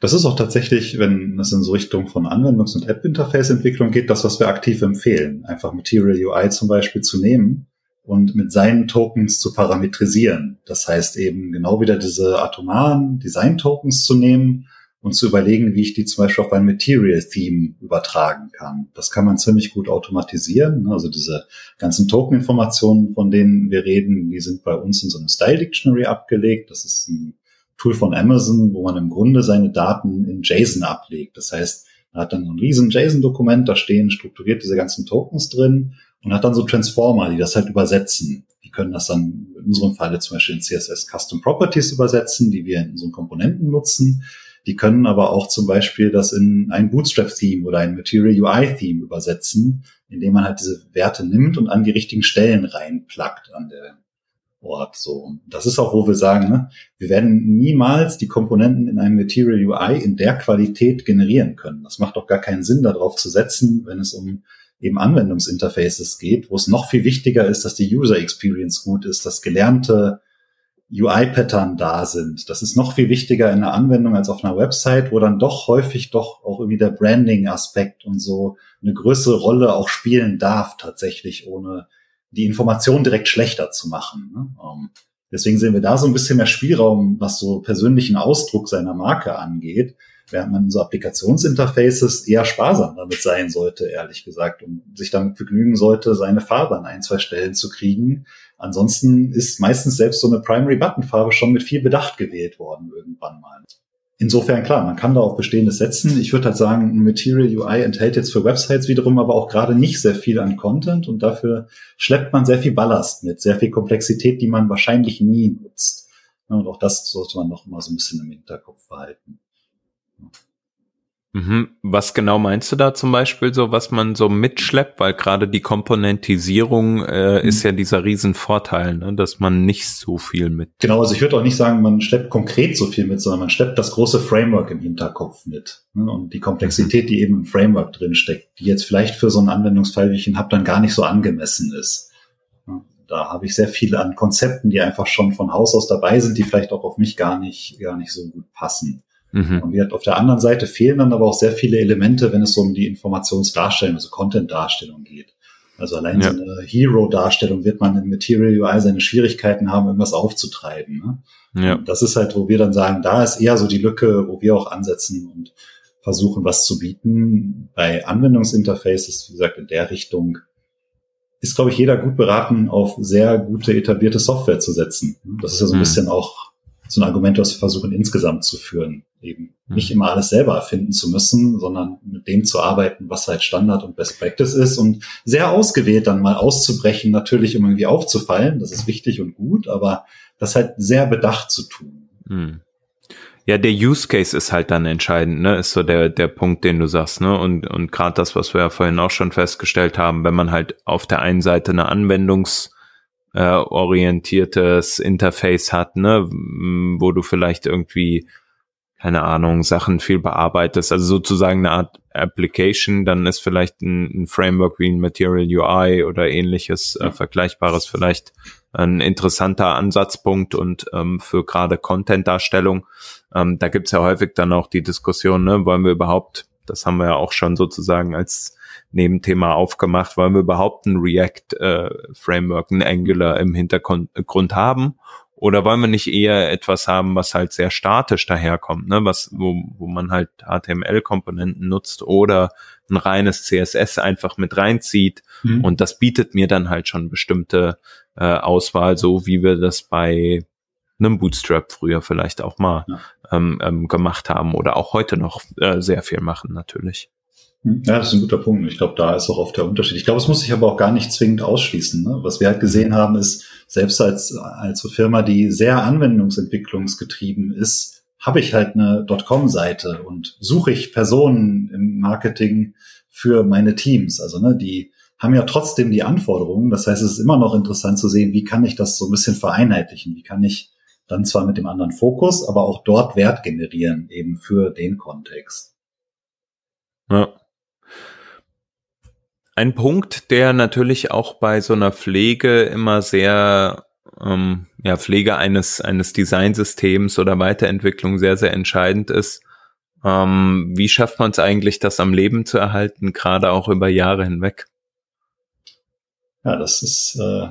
Das ist auch tatsächlich, wenn es in so Richtung von Anwendungs- und App-Interface-Entwicklung geht, das, was wir aktiv empfehlen. Einfach Material UI zum Beispiel zu nehmen und mit seinen Tokens zu parametrisieren. Das heißt eben genau wieder diese atomaren Design-Tokens zu nehmen und zu überlegen, wie ich die zum Beispiel auf ein Material-Theme übertragen kann. Das kann man ziemlich gut automatisieren. Also diese ganzen Token-Informationen, von denen wir reden, die sind bei uns in so einem Style-Dictionary abgelegt. Das ist ein Tool von Amazon, wo man im Grunde seine Daten in JSON ablegt. Das heißt, man hat dann so ein riesen JSON-Dokument, da stehen strukturiert diese ganzen Tokens drin und hat dann so Transformer, die das halt übersetzen. Die können das dann in unserem Falle zum Beispiel in CSS Custom Properties übersetzen, die wir in unseren Komponenten nutzen. Die können aber auch zum Beispiel das in ein Bootstrap-Theme oder ein Material UI-Theme übersetzen, indem man halt diese Werte nimmt und an die richtigen Stellen reinplackt an der Ort. So, das ist auch, wo wir sagen, ne, wir werden niemals die Komponenten in einem Material UI in der Qualität generieren können. Das macht doch gar keinen Sinn, darauf zu setzen, wenn es um eben Anwendungsinterfaces geht, wo es noch viel wichtiger ist, dass die User Experience gut ist, dass gelernte UI-Pattern da sind. Das ist noch viel wichtiger in einer Anwendung als auf einer Website, wo dann doch häufig doch auch irgendwie der Branding-Aspekt und so eine größere Rolle auch spielen darf, tatsächlich, ohne die Information direkt schlechter zu machen. Ne? Ähm, deswegen sehen wir da so ein bisschen mehr Spielraum, was so persönlichen Ausdruck seiner Marke angeht, während man in so Applikationsinterfaces eher sparsam damit sein sollte, ehrlich gesagt, und sich damit begnügen sollte, seine Farbe an ein, zwei Stellen zu kriegen. Ansonsten ist meistens selbst so eine Primary Button Farbe schon mit viel Bedacht gewählt worden irgendwann mal. Insofern klar, man kann da auch Bestehendes setzen. Ich würde halt sagen, Material UI enthält jetzt für Websites wiederum aber auch gerade nicht sehr viel an Content und dafür schleppt man sehr viel Ballast mit, sehr viel Komplexität, die man wahrscheinlich nie nutzt. Und auch das sollte man noch mal so ein bisschen im Hinterkopf behalten. Mhm. Was genau meinst du da zum Beispiel so, was man so mitschleppt? Weil gerade die Komponentisierung äh, mhm. ist ja dieser Riesenvorteil, ne? dass man nicht so viel mit. Genau, also ich würde auch nicht sagen, man schleppt konkret so viel mit, sondern man schleppt das große Framework im Hinterkopf mit. Ne? Und die Komplexität, die eben im Framework drin steckt, die jetzt vielleicht für so einen Anwendungsfall, wie ich ihn habe, dann gar nicht so angemessen ist. Da habe ich sehr viele an Konzepten, die einfach schon von Haus aus dabei sind, die vielleicht auch auf mich gar nicht, gar nicht so gut passen. Mhm. Und wie auf der anderen Seite fehlen dann aber auch sehr viele Elemente, wenn es um die Informationsdarstellung, also Content-Darstellung geht. Also allein ja. so eine Hero-Darstellung wird man in Material UI seine Schwierigkeiten haben, irgendwas aufzutreiben. Ne? Ja. das ist halt, wo wir dann sagen, da ist eher so die Lücke, wo wir auch ansetzen und versuchen, was zu bieten. Bei Anwendungsinterfaces, wie gesagt, in der Richtung ist, glaube ich, jeder gut beraten, auf sehr gute etablierte Software zu setzen. Das ist ja so ein mhm. bisschen auch so ein Argument, was wir versuchen insgesamt zu führen. Eben mhm. nicht immer alles selber erfinden zu müssen, sondern mit dem zu arbeiten, was halt Standard und Best Practice ist und sehr ausgewählt dann mal auszubrechen, natürlich um irgendwie aufzufallen. Das ist wichtig und gut, aber das halt sehr bedacht zu tun. Mhm. Ja, der Use Case ist halt dann entscheidend, ne? Ist so der der Punkt, den du sagst, ne? Und und gerade das, was wir ja vorhin auch schon festgestellt haben, wenn man halt auf der einen Seite eine Anwendungs äh, orientiertes Interface hat, ne, wo du vielleicht irgendwie keine Ahnung, Sachen viel bearbeitest, also sozusagen eine Art Application, dann ist vielleicht ein, ein Framework wie ein Material UI oder ähnliches äh, Vergleichbares vielleicht ein interessanter Ansatzpunkt und ähm, für gerade Content-Darstellung, ähm, da gibt's ja häufig dann auch die Diskussion, ne, wollen wir überhaupt, das haben wir ja auch schon sozusagen als Nebenthema aufgemacht, wollen wir überhaupt ein React-Framework, äh, ein Angular im Hintergrund haben? Oder wollen wir nicht eher etwas haben, was halt sehr statisch daherkommt, ne? was, wo, wo man halt HTML-Komponenten nutzt oder ein reines CSS einfach mit reinzieht. Mhm. Und das bietet mir dann halt schon bestimmte äh, Auswahl, so wie wir das bei einem Bootstrap früher vielleicht auch mal ja. ähm, ähm, gemacht haben oder auch heute noch äh, sehr viel machen natürlich. Ja, das ist ein guter Punkt. Ich glaube, da ist auch oft der Unterschied. Ich glaube, es muss sich aber auch gar nicht zwingend ausschließen. Ne? Was wir halt gesehen haben, ist, selbst als, als Firma, die sehr anwendungsentwicklungsgetrieben ist, habe ich halt eine .com-Seite und suche ich Personen im Marketing für meine Teams. Also ne, die haben ja trotzdem die Anforderungen. Das heißt, es ist immer noch interessant zu sehen, wie kann ich das so ein bisschen vereinheitlichen? Wie kann ich dann zwar mit dem anderen Fokus, aber auch dort Wert generieren, eben für den Kontext. Ja. Ein Punkt, der natürlich auch bei so einer Pflege immer sehr, ähm, ja, Pflege eines, eines Designsystems oder Weiterentwicklung sehr, sehr entscheidend ist. Ähm, wie schafft man es eigentlich, das am Leben zu erhalten, gerade auch über Jahre hinweg? Ja, das ist äh,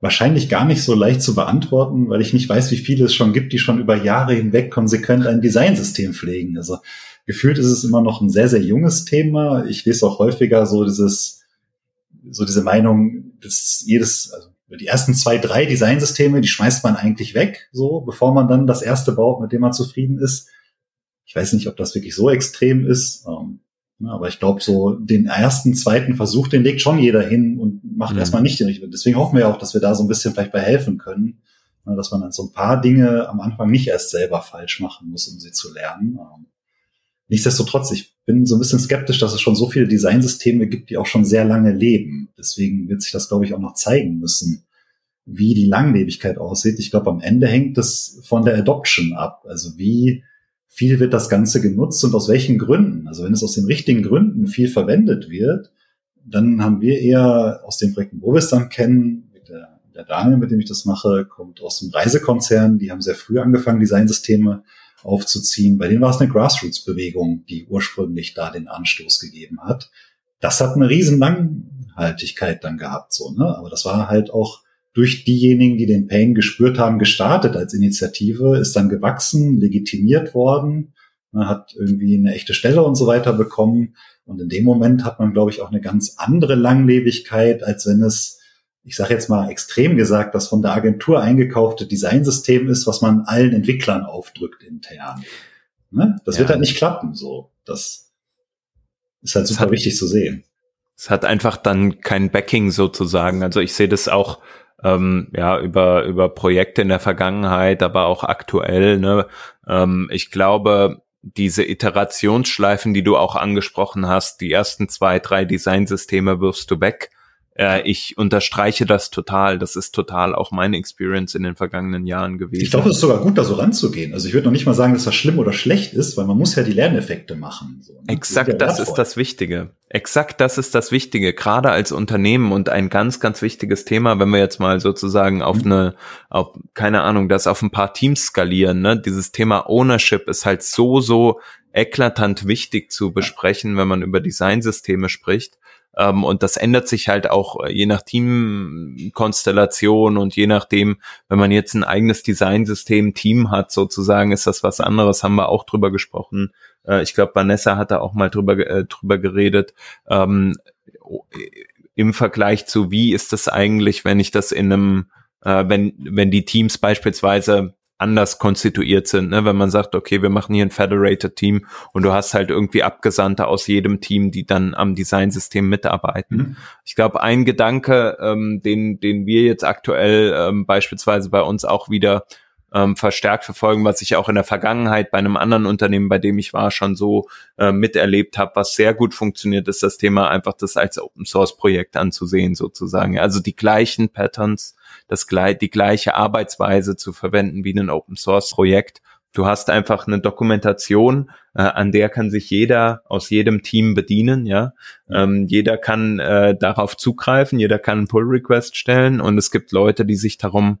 wahrscheinlich gar nicht so leicht zu beantworten, weil ich nicht weiß, wie viele es schon gibt, die schon über Jahre hinweg konsequent ein Designsystem pflegen. Also gefühlt ist es immer noch ein sehr, sehr junges Thema. Ich lese auch häufiger so dieses, so diese Meinung, dass jedes, also die ersten zwei, drei Designsysteme, die schmeißt man eigentlich weg, so, bevor man dann das erste baut, mit dem man zufrieden ist. Ich weiß nicht, ob das wirklich so extrem ist. Ähm, aber ich glaube, so den ersten, zweiten Versuch, den legt schon jeder hin und macht mhm. erstmal nicht den richtigen. Deswegen hoffen wir auch, dass wir da so ein bisschen vielleicht bei helfen können, dass man dann so ein paar Dinge am Anfang nicht erst selber falsch machen muss, um sie zu lernen. Ähm, Nichtsdestotrotz, ich bin so ein bisschen skeptisch, dass es schon so viele Designsysteme gibt, die auch schon sehr lange leben. Deswegen wird sich das, glaube ich, auch noch zeigen müssen, wie die Langlebigkeit aussieht. Ich glaube, am Ende hängt es von der Adoption ab. Also wie viel wird das Ganze genutzt und aus welchen Gründen? Also wenn es aus den richtigen Gründen viel verwendet wird, dann haben wir eher aus den Projekten, wo wir es dann kennen, der, der Daniel, mit dem ich das mache, kommt aus dem Reisekonzern. Die haben sehr früh angefangen, Designsysteme aufzuziehen. Bei denen war es eine Grassroots-Bewegung, die ursprünglich da den Anstoß gegeben hat. Das hat eine riesen Langhaltigkeit dann gehabt, so, ne? Aber das war halt auch durch diejenigen, die den Pain gespürt haben, gestartet als Initiative, ist dann gewachsen, legitimiert worden, hat irgendwie eine echte Stelle und so weiter bekommen. Und in dem Moment hat man, glaube ich, auch eine ganz andere Langlebigkeit, als wenn es ich sage jetzt mal extrem gesagt, das von der Agentur eingekaufte Designsystem ist, was man allen Entwicklern aufdrückt intern. Ne? Das ja. wird halt nicht klappen. So, das ist halt super hat, wichtig zu sehen. Es hat einfach dann kein Backing sozusagen. Also ich sehe das auch ähm, ja über über Projekte in der Vergangenheit, aber auch aktuell. Ne? Ähm, ich glaube, diese Iterationsschleifen, die du auch angesprochen hast, die ersten zwei, drei Designsysteme wirfst du weg äh, ich unterstreiche das total. Das ist total auch meine Experience in den vergangenen Jahren gewesen. Ich glaube, es ist sogar gut, da so ranzugehen. Also ich würde noch nicht mal sagen, dass das schlimm oder schlecht ist, weil man muss ja die Lerneffekte machen. So, ne? Exakt, das, das ist das Wichtige. Exakt, das ist das Wichtige, gerade als Unternehmen und ein ganz, ganz wichtiges Thema, wenn wir jetzt mal sozusagen auf mhm. eine, auf, keine Ahnung, das auf ein paar Teams skalieren, ne? Dieses Thema Ownership ist halt so, so eklatant wichtig zu besprechen, wenn man über Designsysteme spricht. Ähm, und das ändert sich halt auch äh, je nach Teamkonstellation und je nachdem, wenn man jetzt ein eigenes Designsystem, Team hat sozusagen, ist das was anderes, haben wir auch drüber gesprochen. Äh, ich glaube, Vanessa hat da auch mal drüber, äh, drüber geredet. Ähm, im Vergleich zu, wie ist das eigentlich, wenn ich das in einem, äh, wenn, wenn die Teams beispielsweise anders konstituiert sind, ne? wenn man sagt, okay, wir machen hier ein Federated Team und du hast halt irgendwie Abgesandte aus jedem Team, die dann am Designsystem mitarbeiten. Mhm. Ich glaube, ein Gedanke, ähm, den, den wir jetzt aktuell ähm, beispielsweise bei uns auch wieder ähm, verstärkt verfolgen, was ich auch in der Vergangenheit bei einem anderen Unternehmen, bei dem ich war, schon so äh, miterlebt habe, was sehr gut funktioniert, ist das Thema einfach das als Open Source Projekt anzusehen sozusagen. Also die gleichen Patterns das die gleiche Arbeitsweise zu verwenden wie ein Open Source Projekt. Du hast einfach eine Dokumentation, äh, an der kann sich jeder aus jedem Team bedienen, ja. Ähm, jeder kann äh, darauf zugreifen, jeder kann einen Pull Request stellen und es gibt Leute, die sich darum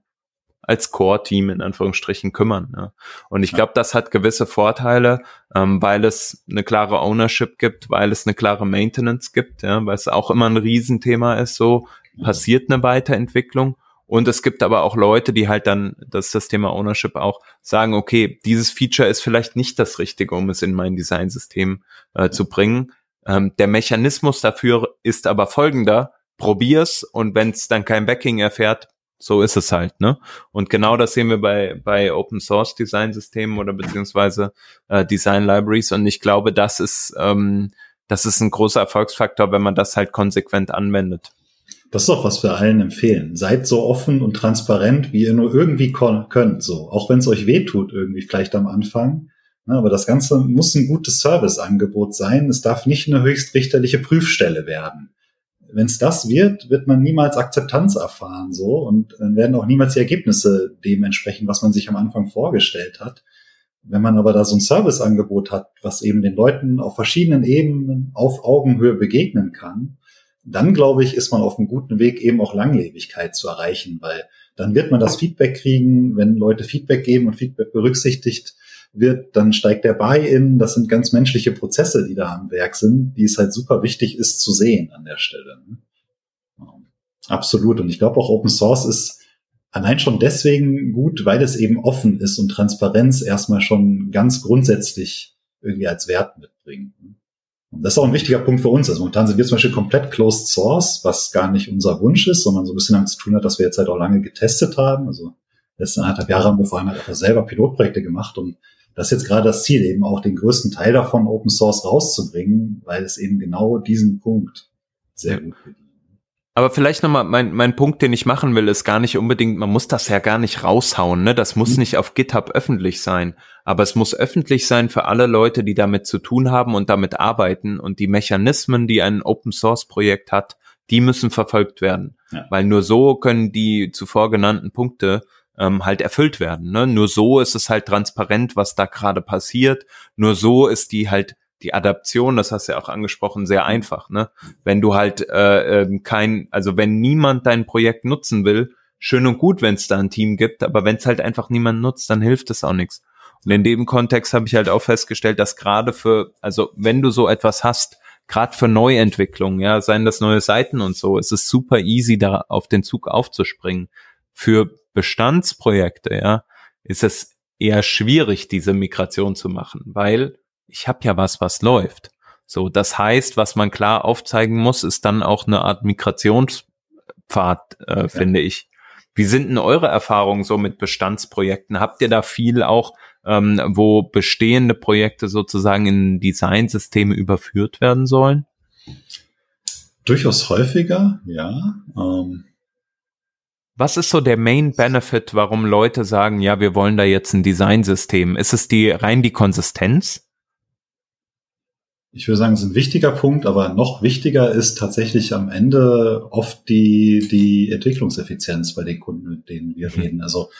als Core-Team in Anführungsstrichen kümmern. Ja. Und ich glaube, das hat gewisse Vorteile, ähm, weil es eine klare Ownership gibt, weil es eine klare Maintenance gibt, ja, weil es auch immer ein Riesenthema ist, so passiert eine Weiterentwicklung und es gibt aber auch Leute, die halt dann, das ist das Thema Ownership auch, sagen, okay, dieses Feature ist vielleicht nicht das Richtige, um es in mein Designsystem äh, zu bringen. Ähm, der Mechanismus dafür ist aber folgender, probier's und wenn es dann kein Backing erfährt, so ist es halt, ne? Und genau das sehen wir bei, bei Open Source Design Systemen oder beziehungsweise äh, Design Libraries und ich glaube, das ist, ähm, das ist ein großer Erfolgsfaktor, wenn man das halt konsequent anwendet. Das ist auch was wir allen empfehlen. Seid so offen und transparent, wie ihr nur irgendwie könnt, so. Auch wenn es euch wehtut, irgendwie vielleicht am Anfang. Ja, aber das Ganze muss ein gutes Serviceangebot sein. Es darf nicht eine höchstrichterliche Prüfstelle werden. Wenn es das wird, wird man niemals Akzeptanz erfahren, so. Und dann werden auch niemals die Ergebnisse dementsprechend, was man sich am Anfang vorgestellt hat. Wenn man aber da so ein Serviceangebot hat, was eben den Leuten auf verschiedenen Ebenen auf Augenhöhe begegnen kann, dann glaube ich, ist man auf einem guten Weg, eben auch Langlebigkeit zu erreichen, weil dann wird man das Feedback kriegen, wenn Leute Feedback geben und Feedback berücksichtigt wird, dann steigt der Buy-in. Das sind ganz menschliche Prozesse, die da am Werk sind, die es halt super wichtig ist zu sehen an der Stelle. Ne? Absolut. Und ich glaube auch Open Source ist allein schon deswegen gut, weil es eben offen ist und Transparenz erstmal schon ganz grundsätzlich irgendwie als Wert mitbringt. Ne? Und das ist auch ein wichtiger Punkt für uns. Also momentan sind wir zum Beispiel komplett closed source, was gar nicht unser Wunsch ist, sondern so ein bisschen damit zu tun hat, dass wir jetzt halt auch lange getestet haben. Also letzten anderthalb Jahre haben wir vor allem halt selber Pilotprojekte gemacht und das ist jetzt gerade das Ziel, eben auch den größten Teil davon Open Source rauszubringen, weil es eben genau diesen Punkt sehr gut bedient. Aber vielleicht nochmal, mein, mein Punkt, den ich machen will, ist gar nicht unbedingt, man muss das ja gar nicht raushauen, ne? Das muss mhm. nicht auf GitHub öffentlich sein. Aber es muss öffentlich sein für alle Leute, die damit zu tun haben und damit arbeiten. Und die Mechanismen, die ein Open Source Projekt hat, die müssen verfolgt werden. Ja. Weil nur so können die zuvor genannten Punkte ähm, halt erfüllt werden. Ne? Nur so ist es halt transparent, was da gerade passiert. Nur so ist die halt die Adaption, das hast du ja auch angesprochen, sehr einfach. Ne? Wenn du halt äh, äh, kein, also wenn niemand dein Projekt nutzen will, schön und gut, wenn es da ein Team gibt, aber wenn es halt einfach niemand nutzt, dann hilft es auch nichts. Und in dem Kontext habe ich halt auch festgestellt, dass gerade für, also wenn du so etwas hast, gerade für Neuentwicklungen, ja, seien das neue Seiten und so, ist es super easy, da auf den Zug aufzuspringen. Für Bestandsprojekte, ja, ist es eher schwierig, diese Migration zu machen, weil ich habe ja was, was läuft. So, das heißt, was man klar aufzeigen muss, ist dann auch eine Art Migrations Pfad, äh, ja. finde ich. Wie sind denn eure Erfahrungen so mit Bestandsprojekten? Habt ihr da viel auch, ähm, wo bestehende Projekte sozusagen in Designsysteme überführt werden sollen? Durchaus häufiger, ja. Ähm. Was ist so der Main Benefit, warum Leute sagen, ja, wir wollen da jetzt ein Designsystem? Ist es die rein die Konsistenz? ich würde sagen, es ist ein wichtiger Punkt, aber noch wichtiger ist tatsächlich am Ende oft die, die Entwicklungseffizienz bei den Kunden, mit denen wir mhm. reden. Also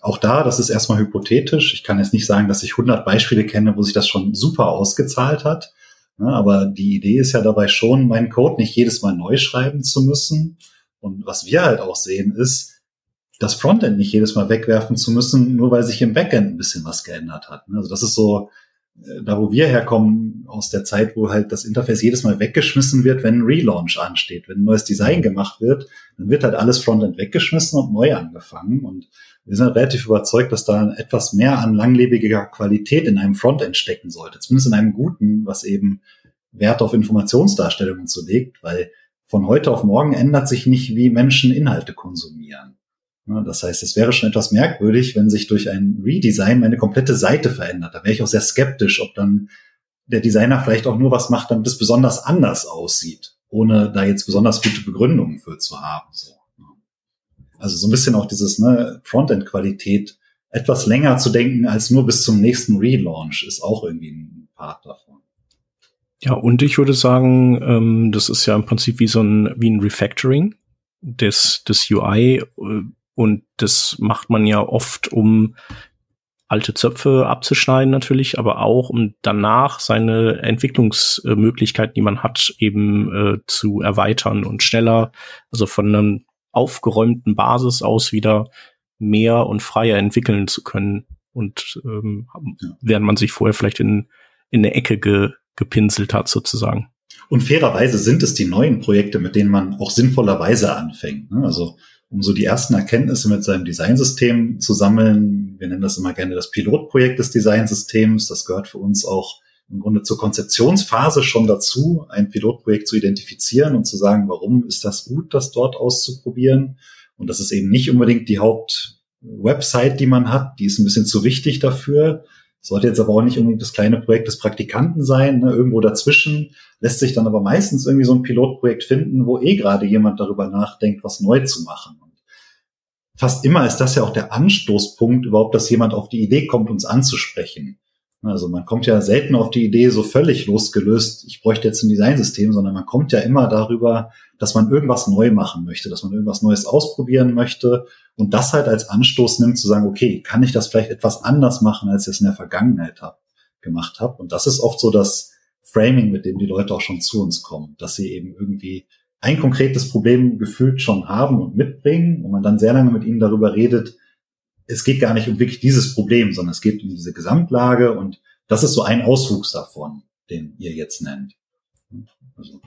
auch da, das ist erstmal hypothetisch. Ich kann jetzt nicht sagen, dass ich 100 Beispiele kenne, wo sich das schon super ausgezahlt hat. Ja, aber die Idee ist ja dabei schon, meinen Code nicht jedes Mal neu schreiben zu müssen. Und was wir halt auch sehen, ist, das Frontend nicht jedes Mal wegwerfen zu müssen, nur weil sich im Backend ein bisschen was geändert hat. Also das ist so, da wo wir herkommen, aus der Zeit, wo halt das Interface jedes Mal weggeschmissen wird, wenn ein Relaunch ansteht. Wenn ein neues Design gemacht wird, dann wird halt alles Frontend weggeschmissen und neu angefangen. Und wir sind relativ überzeugt, dass da etwas mehr an langlebiger Qualität in einem Frontend stecken sollte. Zumindest in einem guten, was eben Wert auf Informationsdarstellungen zu legt, weil von heute auf morgen ändert sich nicht, wie Menschen Inhalte konsumieren. Das heißt, es wäre schon etwas merkwürdig, wenn sich durch ein Redesign meine komplette Seite verändert. Da wäre ich auch sehr skeptisch, ob dann der Designer vielleicht auch nur was macht, damit es besonders anders aussieht, ohne da jetzt besonders gute Begründungen für zu haben. So. Also so ein bisschen auch dieses ne, Frontend-Qualität etwas länger zu denken als nur bis zum nächsten Relaunch ist auch irgendwie ein Part davon. Ja, und ich würde sagen, ähm, das ist ja im Prinzip wie so ein, wie ein Refactoring des, des UI äh, und das macht man ja oft, um alte Zöpfe abzuschneiden natürlich, aber auch um danach seine Entwicklungsmöglichkeiten, die man hat, eben äh, zu erweitern und schneller, also von einem aufgeräumten Basis aus wieder mehr und freier entwickeln zu können. Und ähm, während man sich vorher vielleicht in, in eine Ecke ge, gepinselt hat, sozusagen. Und fairerweise sind es die neuen Projekte, mit denen man auch sinnvollerweise anfängt. Ne? Also um so die ersten Erkenntnisse mit seinem Designsystem zu sammeln. Wir nennen das immer gerne das Pilotprojekt des Designsystems. Das gehört für uns auch im Grunde zur Konzeptionsphase schon dazu, ein Pilotprojekt zu identifizieren und zu sagen, warum ist das gut, das dort auszuprobieren. Und das ist eben nicht unbedingt die Hauptwebsite, die man hat. Die ist ein bisschen zu wichtig dafür. Sollte jetzt aber auch nicht unbedingt das kleine Projekt des Praktikanten sein. Ne? Irgendwo dazwischen lässt sich dann aber meistens irgendwie so ein Pilotprojekt finden, wo eh gerade jemand darüber nachdenkt, was neu zu machen. Und fast immer ist das ja auch der Anstoßpunkt überhaupt, dass jemand auf die Idee kommt, uns anzusprechen. Also man kommt ja selten auf die Idee so völlig losgelöst, ich bräuchte jetzt ein Designsystem, sondern man kommt ja immer darüber, dass man irgendwas neu machen möchte, dass man irgendwas Neues ausprobieren möchte und das halt als Anstoß nimmt zu sagen, okay, kann ich das vielleicht etwas anders machen, als ich es in der Vergangenheit hab, gemacht habe. Und das ist oft so das Framing, mit dem die Leute auch schon zu uns kommen, dass sie eben irgendwie ein konkretes Problem gefühlt schon haben und mitbringen und man dann sehr lange mit ihnen darüber redet, es geht gar nicht um wirklich dieses Problem, sondern es geht um diese Gesamtlage und das ist so ein Auswuchs davon, den ihr jetzt nennt. Also.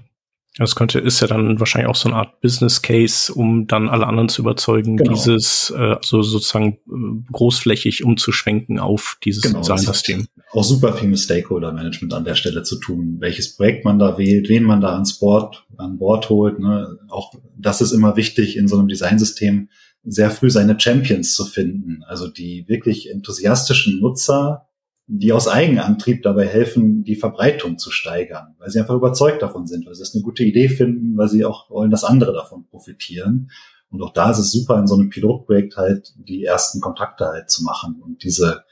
Das könnte, ist ja dann wahrscheinlich auch so eine Art Business Case, um dann alle anderen zu überzeugen, genau. dieses, äh, also sozusagen äh, großflächig umzuschwenken auf dieses genau, Design-System. Auch super viel mit Stakeholder-Management an der Stelle zu tun, welches Projekt man da wählt, wen man da ans Bord, an Bord holt. Ne? Auch das ist immer wichtig in so einem Designsystem, sehr früh seine Champions zu finden. Also die wirklich enthusiastischen Nutzer, die aus Eigenantrieb dabei helfen, die Verbreitung zu steigern, weil sie einfach überzeugt davon sind, weil sie es eine gute Idee finden, weil sie auch wollen, dass andere davon profitieren. Und auch da ist es super, in so einem Pilotprojekt halt die ersten Kontakte halt zu machen und diese,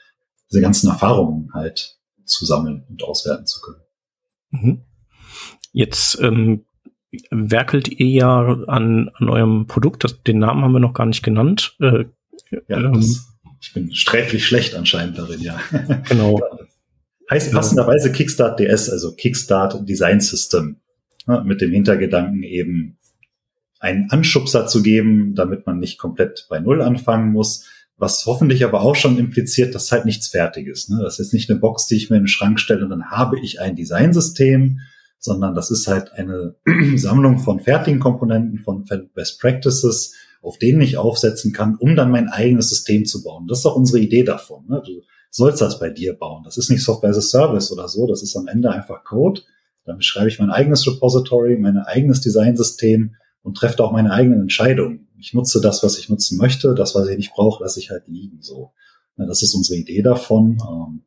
diese ganzen Erfahrungen halt zu sammeln und auswerten zu können. Mhm. Jetzt ähm, werkelt ihr ja an, an eurem Produkt, das, den Namen haben wir noch gar nicht genannt. Äh, ja, ähm, das ich bin sträflich schlecht anscheinend darin, ja. Genau. *laughs* heißt passenderweise Kickstart DS, also Kickstart Design System, ne, mit dem Hintergedanken eben einen Anschubser zu geben, damit man nicht komplett bei Null anfangen muss, was hoffentlich aber auch schon impliziert, dass halt nichts fertig ist. Ne? Das ist nicht eine Box, die ich mir in den Schrank stelle und dann habe ich ein Designsystem, sondern das ist halt eine *clears throat* Sammlung von fertigen Komponenten, von Best Practices, auf denen ich aufsetzen kann, um dann mein eigenes System zu bauen. Das ist auch unsere Idee davon. Ne? Du sollst das bei dir bauen. Das ist nicht Software as a Service oder so. Das ist am Ende einfach Code. Dann schreibe ich mein eigenes Repository, mein eigenes Designsystem und treffe auch meine eigenen Entscheidungen. Ich nutze das, was ich nutzen möchte, das, was ich nicht brauche, lasse ich halt liegen. So, ja, das ist unsere Idee davon. Ähm,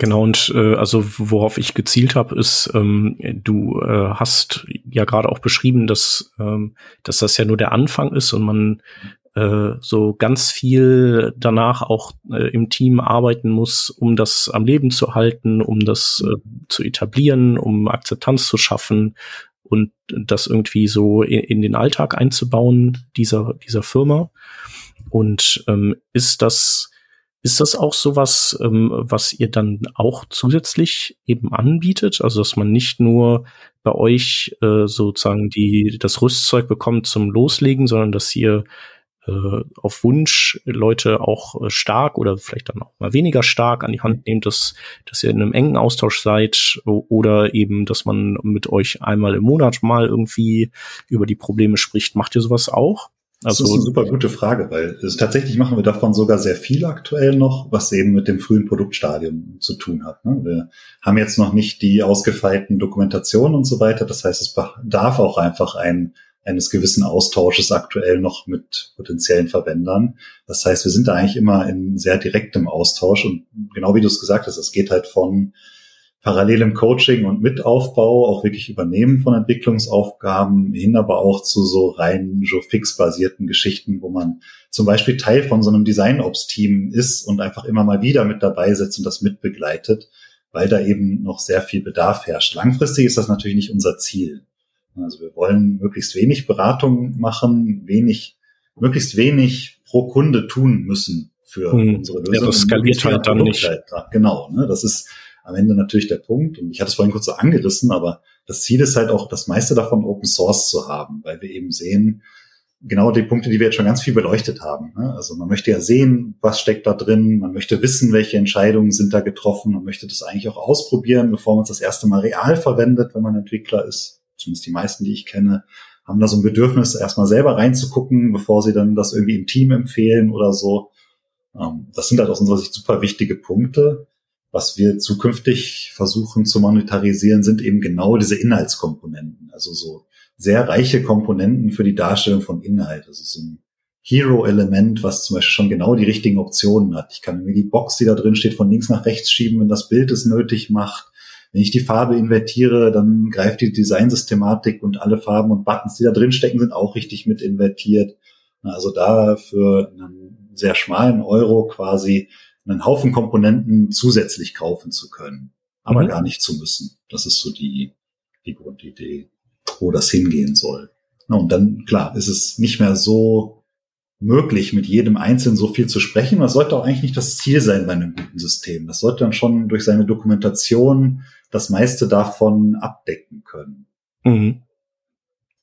Genau, und äh, also worauf ich gezielt habe, ist, ähm, du äh, hast ja gerade auch beschrieben, dass, ähm, dass das ja nur der Anfang ist und man äh, so ganz viel danach auch äh, im Team arbeiten muss, um das am Leben zu halten, um das äh, zu etablieren, um Akzeptanz zu schaffen und das irgendwie so in, in den Alltag einzubauen dieser dieser Firma. Und ähm, ist das ist das auch sowas, ähm, was ihr dann auch zusätzlich eben anbietet? Also, dass man nicht nur bei euch äh, sozusagen die, das Rüstzeug bekommt zum Loslegen, sondern dass ihr äh, auf Wunsch Leute auch äh, stark oder vielleicht dann auch mal weniger stark an die Hand nehmt, dass, dass ihr in einem engen Austausch seid oder eben, dass man mit euch einmal im Monat mal irgendwie über die Probleme spricht. Macht ihr sowas auch? Also, das ist eine super gute Frage, weil es, tatsächlich machen wir davon sogar sehr viel aktuell noch, was eben mit dem frühen Produktstadium zu tun hat. Ne? Wir haben jetzt noch nicht die ausgefeilten Dokumentationen und so weiter. Das heißt, es bedarf auch einfach ein, eines gewissen Austausches aktuell noch mit potenziellen Verwendern. Das heißt, wir sind da eigentlich immer in sehr direktem Austausch und genau wie du es gesagt hast, es geht halt von parallelem Coaching und Mitaufbau, auch wirklich Übernehmen von Entwicklungsaufgaben hin, aber auch zu so rein Joe-Fix-basierten Geschichten, wo man zum Beispiel Teil von so einem Design-Ops-Team ist und einfach immer mal wieder mit dabei sitzt und das mitbegleitet, weil da eben noch sehr viel Bedarf herrscht. Langfristig ist das natürlich nicht unser Ziel. Also wir wollen möglichst wenig Beratung machen, wenig, möglichst wenig pro Kunde tun müssen für hm. unsere Lösung. Ja, das skaliert halt dann nicht. Halt, genau, ne? das ist am Ende natürlich der Punkt. Und ich hatte es vorhin kurz so angerissen, aber das Ziel ist halt auch, das meiste davon Open Source zu haben, weil wir eben sehen, genau die Punkte, die wir jetzt schon ganz viel beleuchtet haben. Ne? Also man möchte ja sehen, was steckt da drin, man möchte wissen, welche Entscheidungen sind da getroffen, man möchte das eigentlich auch ausprobieren, bevor man es das erste Mal real verwendet, wenn man Entwickler ist. Zumindest die meisten, die ich kenne, haben da so ein Bedürfnis, erstmal selber reinzugucken, bevor sie dann das irgendwie im Team empfehlen oder so. Ähm, das sind halt aus unserer Sicht super wichtige Punkte. Was wir zukünftig versuchen zu monetarisieren, sind eben genau diese Inhaltskomponenten. Also so sehr reiche Komponenten für die Darstellung von Inhalt. Also so ein Hero-Element, was zum Beispiel schon genau die richtigen Optionen hat. Ich kann mir die Box, die da drin steht, von links nach rechts schieben, wenn das Bild es nötig macht. Wenn ich die Farbe invertiere, dann greift die Designsystematik und alle Farben und Buttons, die da drin stecken, sind auch richtig mit invertiert. Also da für einen sehr schmalen Euro quasi einen Haufen Komponenten zusätzlich kaufen zu können, aber mhm. gar nicht zu müssen. Das ist so die, die Grundidee, wo das hingehen soll. Na, und dann, klar, ist es nicht mehr so möglich, mit jedem Einzelnen so viel zu sprechen. Das sollte auch eigentlich nicht das Ziel sein bei einem guten System. Das sollte dann schon durch seine Dokumentation das meiste davon abdecken können. Mhm.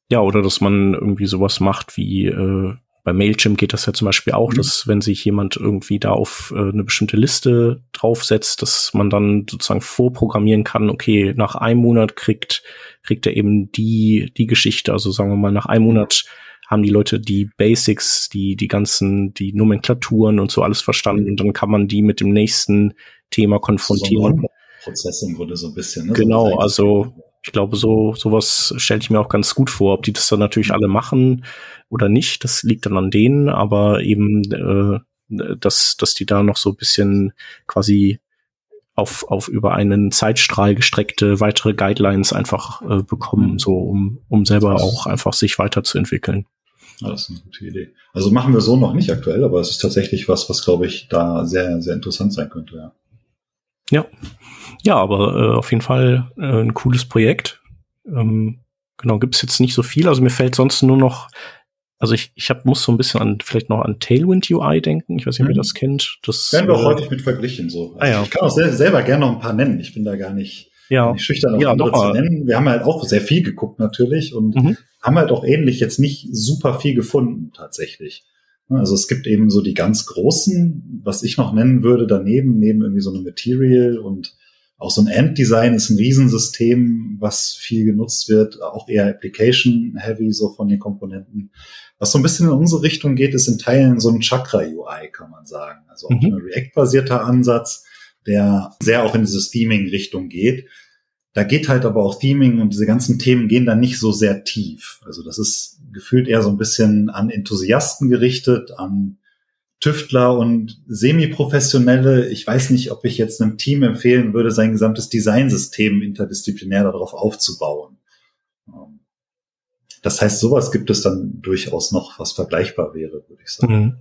Ja, oder dass man irgendwie sowas macht wie äh, bei Mailchimp geht das ja zum Beispiel auch, mhm. dass wenn sich jemand irgendwie da auf äh, eine bestimmte Liste draufsetzt, dass man dann sozusagen vorprogrammieren kann, okay, nach einem Monat kriegt, kriegt er eben die, die Geschichte, also sagen wir mal, nach einem Monat haben die Leute die Basics, die, die ganzen, die Nomenklaturen und so alles verstanden und dann kann man die mit dem nächsten Thema konfrontieren. So Prozess im Grunde so ein bisschen. Ne? Genau, also ich glaube, so sowas stelle ich mir auch ganz gut vor. Ob die das dann natürlich alle machen oder nicht, das liegt dann an denen, aber eben, äh, dass, dass die da noch so ein bisschen quasi auf, auf über einen Zeitstrahl gestreckte weitere Guidelines einfach äh, bekommen, so um, um selber auch einfach sich weiterzuentwickeln. Ja, das ist eine gute Idee. Also machen wir so noch nicht aktuell, aber es ist tatsächlich was, was glaube ich da sehr, sehr interessant sein könnte, ja. Ja. Ja, aber äh, auf jeden Fall äh, ein cooles Projekt. Ähm, genau, gibt's jetzt nicht so viel. Also mir fällt sonst nur noch, also ich, ich hab, muss so ein bisschen an vielleicht noch an Tailwind UI denken. Ich weiß nicht, ob ihr mhm. das kennt. Das werden wir auch äh, häufig mit verglichen. So. Also ah, ja. Ich kann auch sel selber gerne noch ein paar nennen. Ich bin da gar nicht, ja. nicht schüchtern, auch ja, andere zu nennen. Wir haben halt auch sehr viel geguckt natürlich und mhm. haben halt auch ähnlich jetzt nicht super viel gefunden tatsächlich. Also es gibt eben so die ganz großen, was ich noch nennen würde, daneben, neben irgendwie so eine Material und auch so ein End-Design ist ein Riesensystem, was viel genutzt wird, auch eher Application-heavy so von den Komponenten. Was so ein bisschen in unsere Richtung geht, ist in Teilen so ein Chakra-UI, kann man sagen. Also auch mhm. ein React-basierter Ansatz, der sehr auch in diese Steaming-Richtung geht. da geht halt aber auch Theming und diese ganzen Themen gehen dann nicht so sehr tief. Also das ist gefühlt eher so ein bisschen an Enthusiasten gerichtet, an Tüftler und Semiprofessionelle. Ich weiß nicht, ob ich jetzt einem Team empfehlen würde, sein gesamtes Designsystem interdisziplinär darauf aufzubauen. Ähm, das heißt, sowas gibt es dann durchaus noch, was vergleichbar wäre, würde ich sagen. Mhm.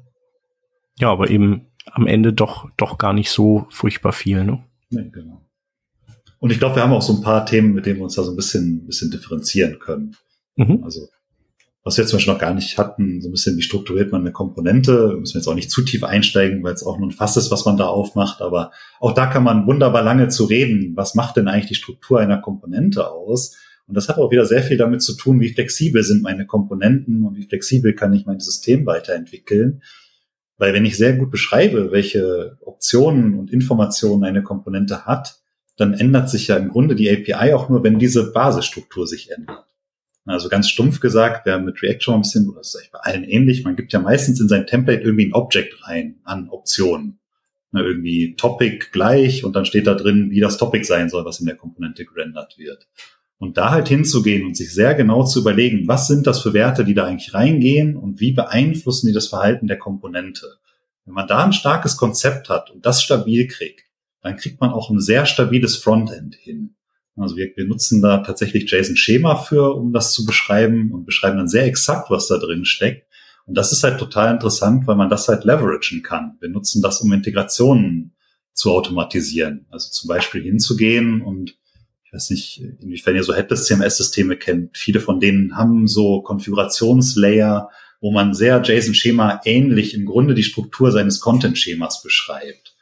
Ja, aber eben am Ende doch, doch gar nicht so furchtbar viel, ne? Nee, genau. Und ich glaube, wir haben auch so ein paar Themen, mit denen wir uns da so ein bisschen, bisschen differenzieren können. Mhm. Also was wir zum Beispiel noch gar nicht hatten, so ein bisschen, wie strukturiert man eine Komponente. müssen wir jetzt auch nicht zu tief einsteigen, weil es auch nur ein Fass ist, was man da aufmacht. Aber auch da kann man wunderbar lange zu reden. Was macht denn eigentlich die Struktur einer Komponente aus? Und das hat auch wieder sehr viel damit zu tun, wie flexibel sind meine Komponenten und wie flexibel kann ich mein System weiterentwickeln. Weil wenn ich sehr gut beschreibe, welche Optionen und Informationen eine Komponente hat, dann ändert sich ja im Grunde die API auch nur, wenn diese Basisstruktur sich ändert. Also ganz stumpf gesagt, wer mit React schon ein bisschen, das ist bei allen ähnlich, man gibt ja meistens in sein Template irgendwie ein Object rein an Optionen. Na, irgendwie Topic gleich und dann steht da drin, wie das Topic sein soll, was in der Komponente gerendert wird. Und da halt hinzugehen und sich sehr genau zu überlegen, was sind das für Werte, die da eigentlich reingehen und wie beeinflussen die das Verhalten der Komponente. Wenn man da ein starkes Konzept hat und das stabil kriegt, dann kriegt man auch ein sehr stabiles Frontend hin. Also wir, wir nutzen da tatsächlich JSON-Schema für, um das zu beschreiben und beschreiben dann sehr exakt, was da drin steckt. Und das ist halt total interessant, weil man das halt leveragen kann. Wir nutzen das, um Integrationen zu automatisieren. Also zum Beispiel hinzugehen und ich weiß nicht, inwiefern ihr so Headless CMS-Systeme kennt. Viele von denen haben so Konfigurationslayer, wo man sehr JSON-Schema ähnlich im Grunde die Struktur seines Content-Schemas beschreibt.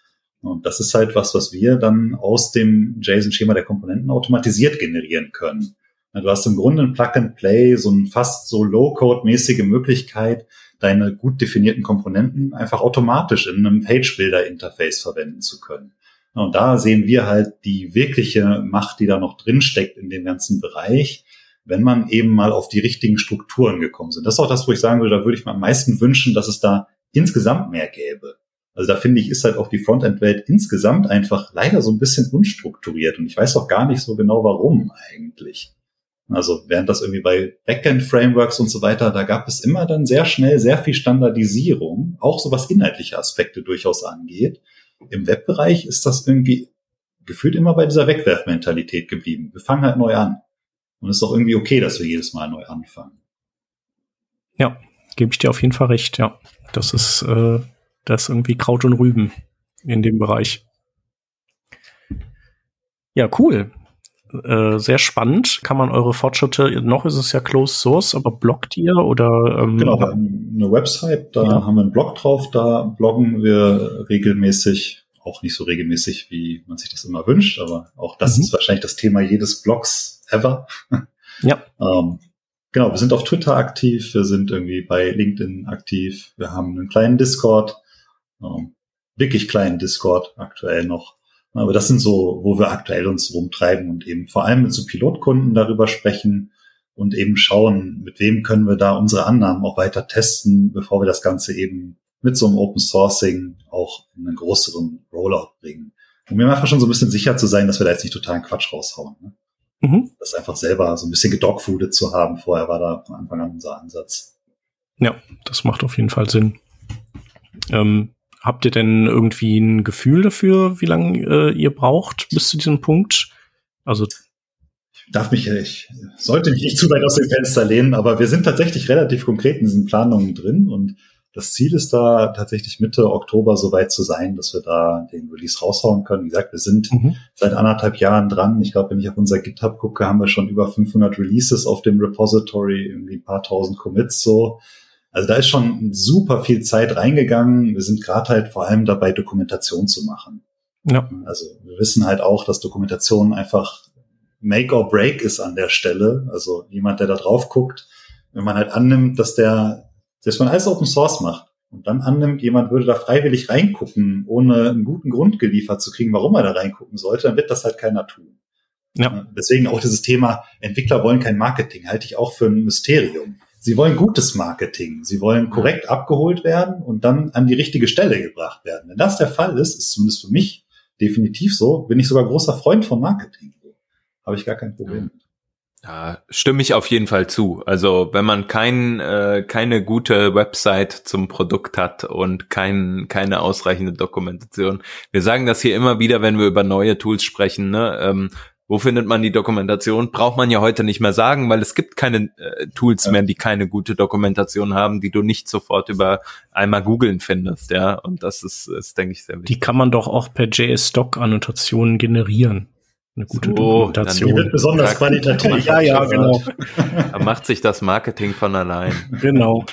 Und das ist halt was, was wir dann aus dem JSON-Schema der Komponenten automatisiert generieren können. Du hast im Grunde ein Plug-and-Play, so ein fast so Low-Code-mäßige Möglichkeit, deine gut definierten Komponenten einfach automatisch in einem Page-Builder-Interface verwenden zu können. Und da sehen wir halt die wirkliche Macht, die da noch drin steckt in dem ganzen Bereich, wenn man eben mal auf die richtigen Strukturen gekommen sind. Das ist auch das, wo ich sagen würde, da würde ich mir am meisten wünschen, dass es da insgesamt mehr gäbe. Also da finde ich, ist halt auch die Frontend-Welt insgesamt einfach leider so ein bisschen unstrukturiert und ich weiß auch gar nicht so genau warum eigentlich. Also während das irgendwie bei Backend-Frameworks und so weiter, da gab es immer dann sehr schnell sehr viel Standardisierung, auch so was inhaltliche Aspekte durchaus angeht. Im Webbereich ist das irgendwie gefühlt immer bei dieser Wegwerfmentalität geblieben. Wir fangen halt neu an. Und es ist auch irgendwie okay, dass wir jedes Mal neu anfangen. Ja, gebe ich dir auf jeden Fall recht, ja. Das ist äh, das ist irgendwie Kraut und Rüben in dem Bereich. Ja, cool. Äh, sehr spannend. Kann man eure Fortschritte, noch ist es ja Closed Source, aber bloggt ihr oder? Ähm, genau, wir haben eine Website, da ja. haben wir einen Blog drauf, da bloggen wir regelmäßig, auch nicht so regelmäßig, wie man sich das immer wünscht, aber auch das mhm. ist wahrscheinlich das Thema jedes Blogs ever. *laughs* Ja. ähm, genau, wir sind auf Twitter aktiv, wir sind irgendwie bei LinkedIn aktiv, wir haben einen kleinen Discord, ähm, wirklich kleinen Discord aktuell noch. Aber das sind so, wo wir aktuell uns rumtreiben und eben vor allem mit so Pilotkunden darüber sprechen und eben schauen, mit wem können wir da unsere Annahmen auch weiter testen, bevor wir das Ganze eben mit so einem Open Sourcing auch in einen größeren Rollout bringen. Um mir einfach schon so ein bisschen sicher zu sein, dass wir da jetzt nicht totalen Quatsch raushauen. Ne? Mhm. Das einfach selber so ein bisschen gedogfoodet zu haben. Vorher war da von Anfang an unser Ansatz. Ja, das macht auf jeden Fall Sinn. Ähm, Habt ihr denn irgendwie ein Gefühl dafür, wie lange äh, ihr braucht bis zu diesem Punkt? Also ich darf mich, ich sollte mich nicht zu weit aus dem Fenster lehnen, aber wir sind tatsächlich relativ konkret in diesen Planungen drin und das Ziel ist da tatsächlich Mitte Oktober so weit zu sein, dass wir da den Release raushauen können. Wie gesagt, wir sind mhm. seit anderthalb Jahren dran. Ich glaube, wenn ich auf unser GitHub gucke, haben wir schon über 500 Releases auf dem Repository, irgendwie ein paar tausend Commits so. Also da ist schon super viel Zeit reingegangen. Wir sind gerade halt vor allem dabei, Dokumentation zu machen. Ja. Also wir wissen halt auch, dass Dokumentation einfach Make or Break ist an der Stelle. Also jemand, der da drauf guckt, wenn man halt annimmt, dass der, dass man alles Open Source macht und dann annimmt, jemand würde da freiwillig reingucken, ohne einen guten Grund geliefert zu kriegen, warum er da reingucken sollte, dann wird das halt keiner tun. Ja. Deswegen auch dieses Thema, Entwickler wollen kein Marketing, halte ich auch für ein Mysterium. Sie wollen gutes Marketing. Sie wollen korrekt abgeholt werden und dann an die richtige Stelle gebracht werden. Wenn das der Fall ist, ist zumindest für mich definitiv so, bin ich sogar großer Freund von Marketing. habe ich gar kein Problem. Ja, stimme ich auf jeden Fall zu. Also wenn man kein, äh, keine gute Website zum Produkt hat und kein, keine ausreichende Dokumentation. Wir sagen das hier immer wieder, wenn wir über neue Tools sprechen. Ne? Ähm, wo findet man die Dokumentation? Braucht man ja heute nicht mehr sagen, weil es gibt keine äh, Tools ja. mehr, die keine gute Dokumentation haben, die du nicht sofort über einmal googeln findest. Ja, und das ist, ist denke ich, sehr wichtig. Die kann man doch auch per JS-Doc-Annotationen generieren eine gute so, Dokumentation. Die wird besonders qualitativ. Ja, ja, genau. *laughs* Da macht sich das Marketing von allein. Genau.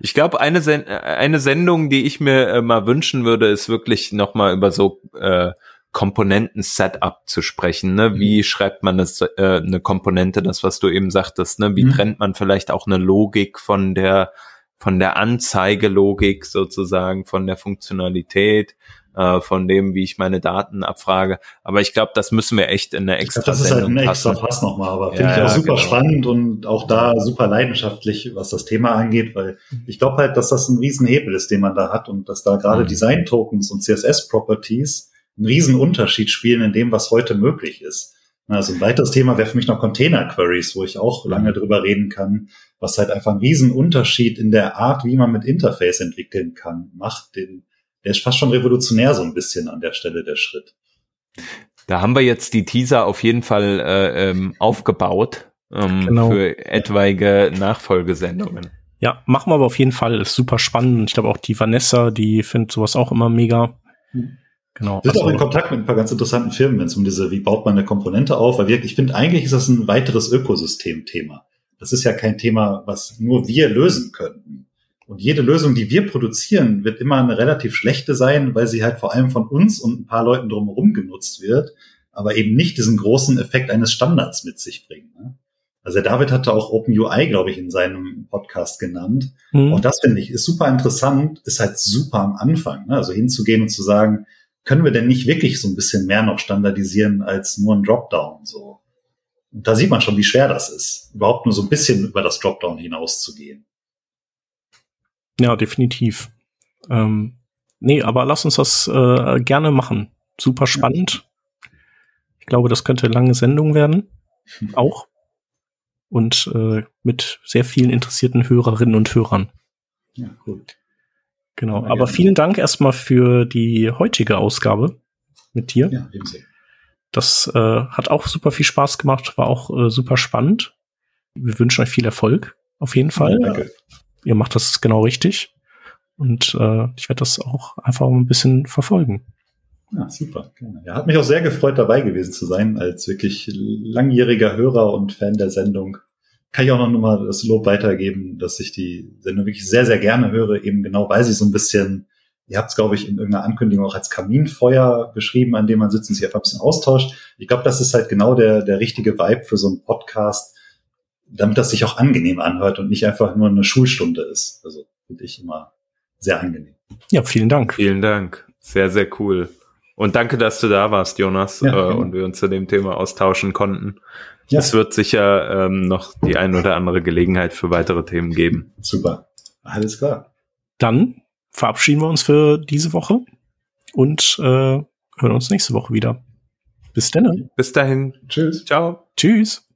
Ich glaube, eine, Sen eine Sendung, die ich mir äh, mal wünschen würde, ist wirklich nochmal über so äh, Komponenten-Setup zu sprechen. Ne? Mhm. Wie schreibt man das, äh, eine Komponente, das, was du eben sagtest, ne? Wie mhm. trennt man vielleicht auch eine Logik von der von der Anzeigelogik sozusagen, von der Funktionalität? äh, von dem, wie ich meine Daten abfrage. Aber ich glaube, das müssen wir echt in der extra glaub, Das ist halt ein extra Fass nochmal, aber finde ja, ich auch super genau. spannend und auch da super leidenschaftlich, was das Thema angeht, weil ich glaube halt, dass das ein Riesenhebel ist, den man da hat und dass da gerade mhm. Design-Tokens und CSS-Properties einen riesen Unterschied spielen in dem, was heute möglich ist. Also ein weiteres Thema wäre für mich noch Container Queries, wo ich auch lange mhm. drüber reden kann, was halt einfach einen riesen Unterschied in der Art, wie man mit Interface entwickeln kann, macht, den der ist fast schon revolutionär so ein bisschen an der Stelle der Schritt. Da haben wir jetzt die Teaser auf jeden Fall äh, ähm, aufgebaut ähm, genau. für etwaige Nachfolgesendungen. Ja, machen wir aber auf jeden Fall. Ist super spannend. Ich glaube auch die Vanessa, die findet sowas auch immer mega. Genau. Wir sind also, auch in Kontakt mit ein paar ganz interessanten Firmen, wenn es um diese, wie baut man eine Komponente auf, weil wir, ich finde, eigentlich ist das ein weiteres Ökosystem-Thema. Das ist ja kein Thema, was nur wir lösen könnten. Und jede Lösung, die wir produzieren, wird immer eine relativ schlechte sein, weil sie halt vor allem von uns und ein paar Leuten drumherum genutzt wird, aber eben nicht diesen großen Effekt eines Standards mit sich bringt. Ne? Also der David hatte auch OpenUI, glaube ich, in seinem Podcast genannt. Mhm. Und das finde ich ist super interessant, ist halt super am Anfang. Ne? Also hinzugehen und zu sagen, können wir denn nicht wirklich so ein bisschen mehr noch standardisieren als nur ein Dropdown? So. Und da sieht man schon, wie schwer das ist, überhaupt nur so ein bisschen über das Dropdown hinauszugehen. Ja, definitiv. Ähm, nee, aber lass uns das äh, gerne machen. Super spannend. Ich glaube, das könnte eine lange Sendung werden. *laughs* Auch. Und äh, mit sehr vielen interessierten Hörerinnen und Hörern. Ja, cool. Genau. Aber, aber vielen Dank erstmal für die heutige Ausgabe mit dir. Ja, ebenso. Das äh, hat auch super viel Spaß gemacht, war auch äh, super spannend. Wir wünschen euch viel Erfolg, auf jeden Fall. Ja, danke ihr macht das genau richtig. Und äh, ich werde das auch einfach ein bisschen verfolgen. Ja, super. Ja, hat mich auch sehr gefreut, dabei gewesen zu sein, als wirklich langjähriger Hörer und Fan der Sendung. Kann ich auch noch mal das Lob weitergeben, dass ich die Sendung wirklich sehr, sehr gerne höre, eben genau, weil sie so ein bisschen, ihr habt es, glaube ich, in irgendeiner Ankündigung auch als Kaminfeuer beschrieben, an dem man sitzt und sich einfach ein bisschen austauscht. Ich glaube, das ist halt genau der, der richtige Vibe für so einen Podcast, damit das sich auch angenehm anhört und nicht einfach nur eine Schulstunde ist. Also finde ich immer sehr angenehm. Ja, vielen Dank. Vielen Dank. Sehr, sehr cool. Und danke, dass du da warst, Jonas, ja, äh, und wir uns zu dem Thema austauschen konnten. Ja. Es wird sicher ähm, noch die ein oder andere Gelegenheit für weitere Themen geben. Super. Alles klar. Dann verabschieden wir uns für diese Woche und äh, hören uns nächste Woche wieder. Bis dann. Bis dahin. Tschüss. Ciao. Tschüss.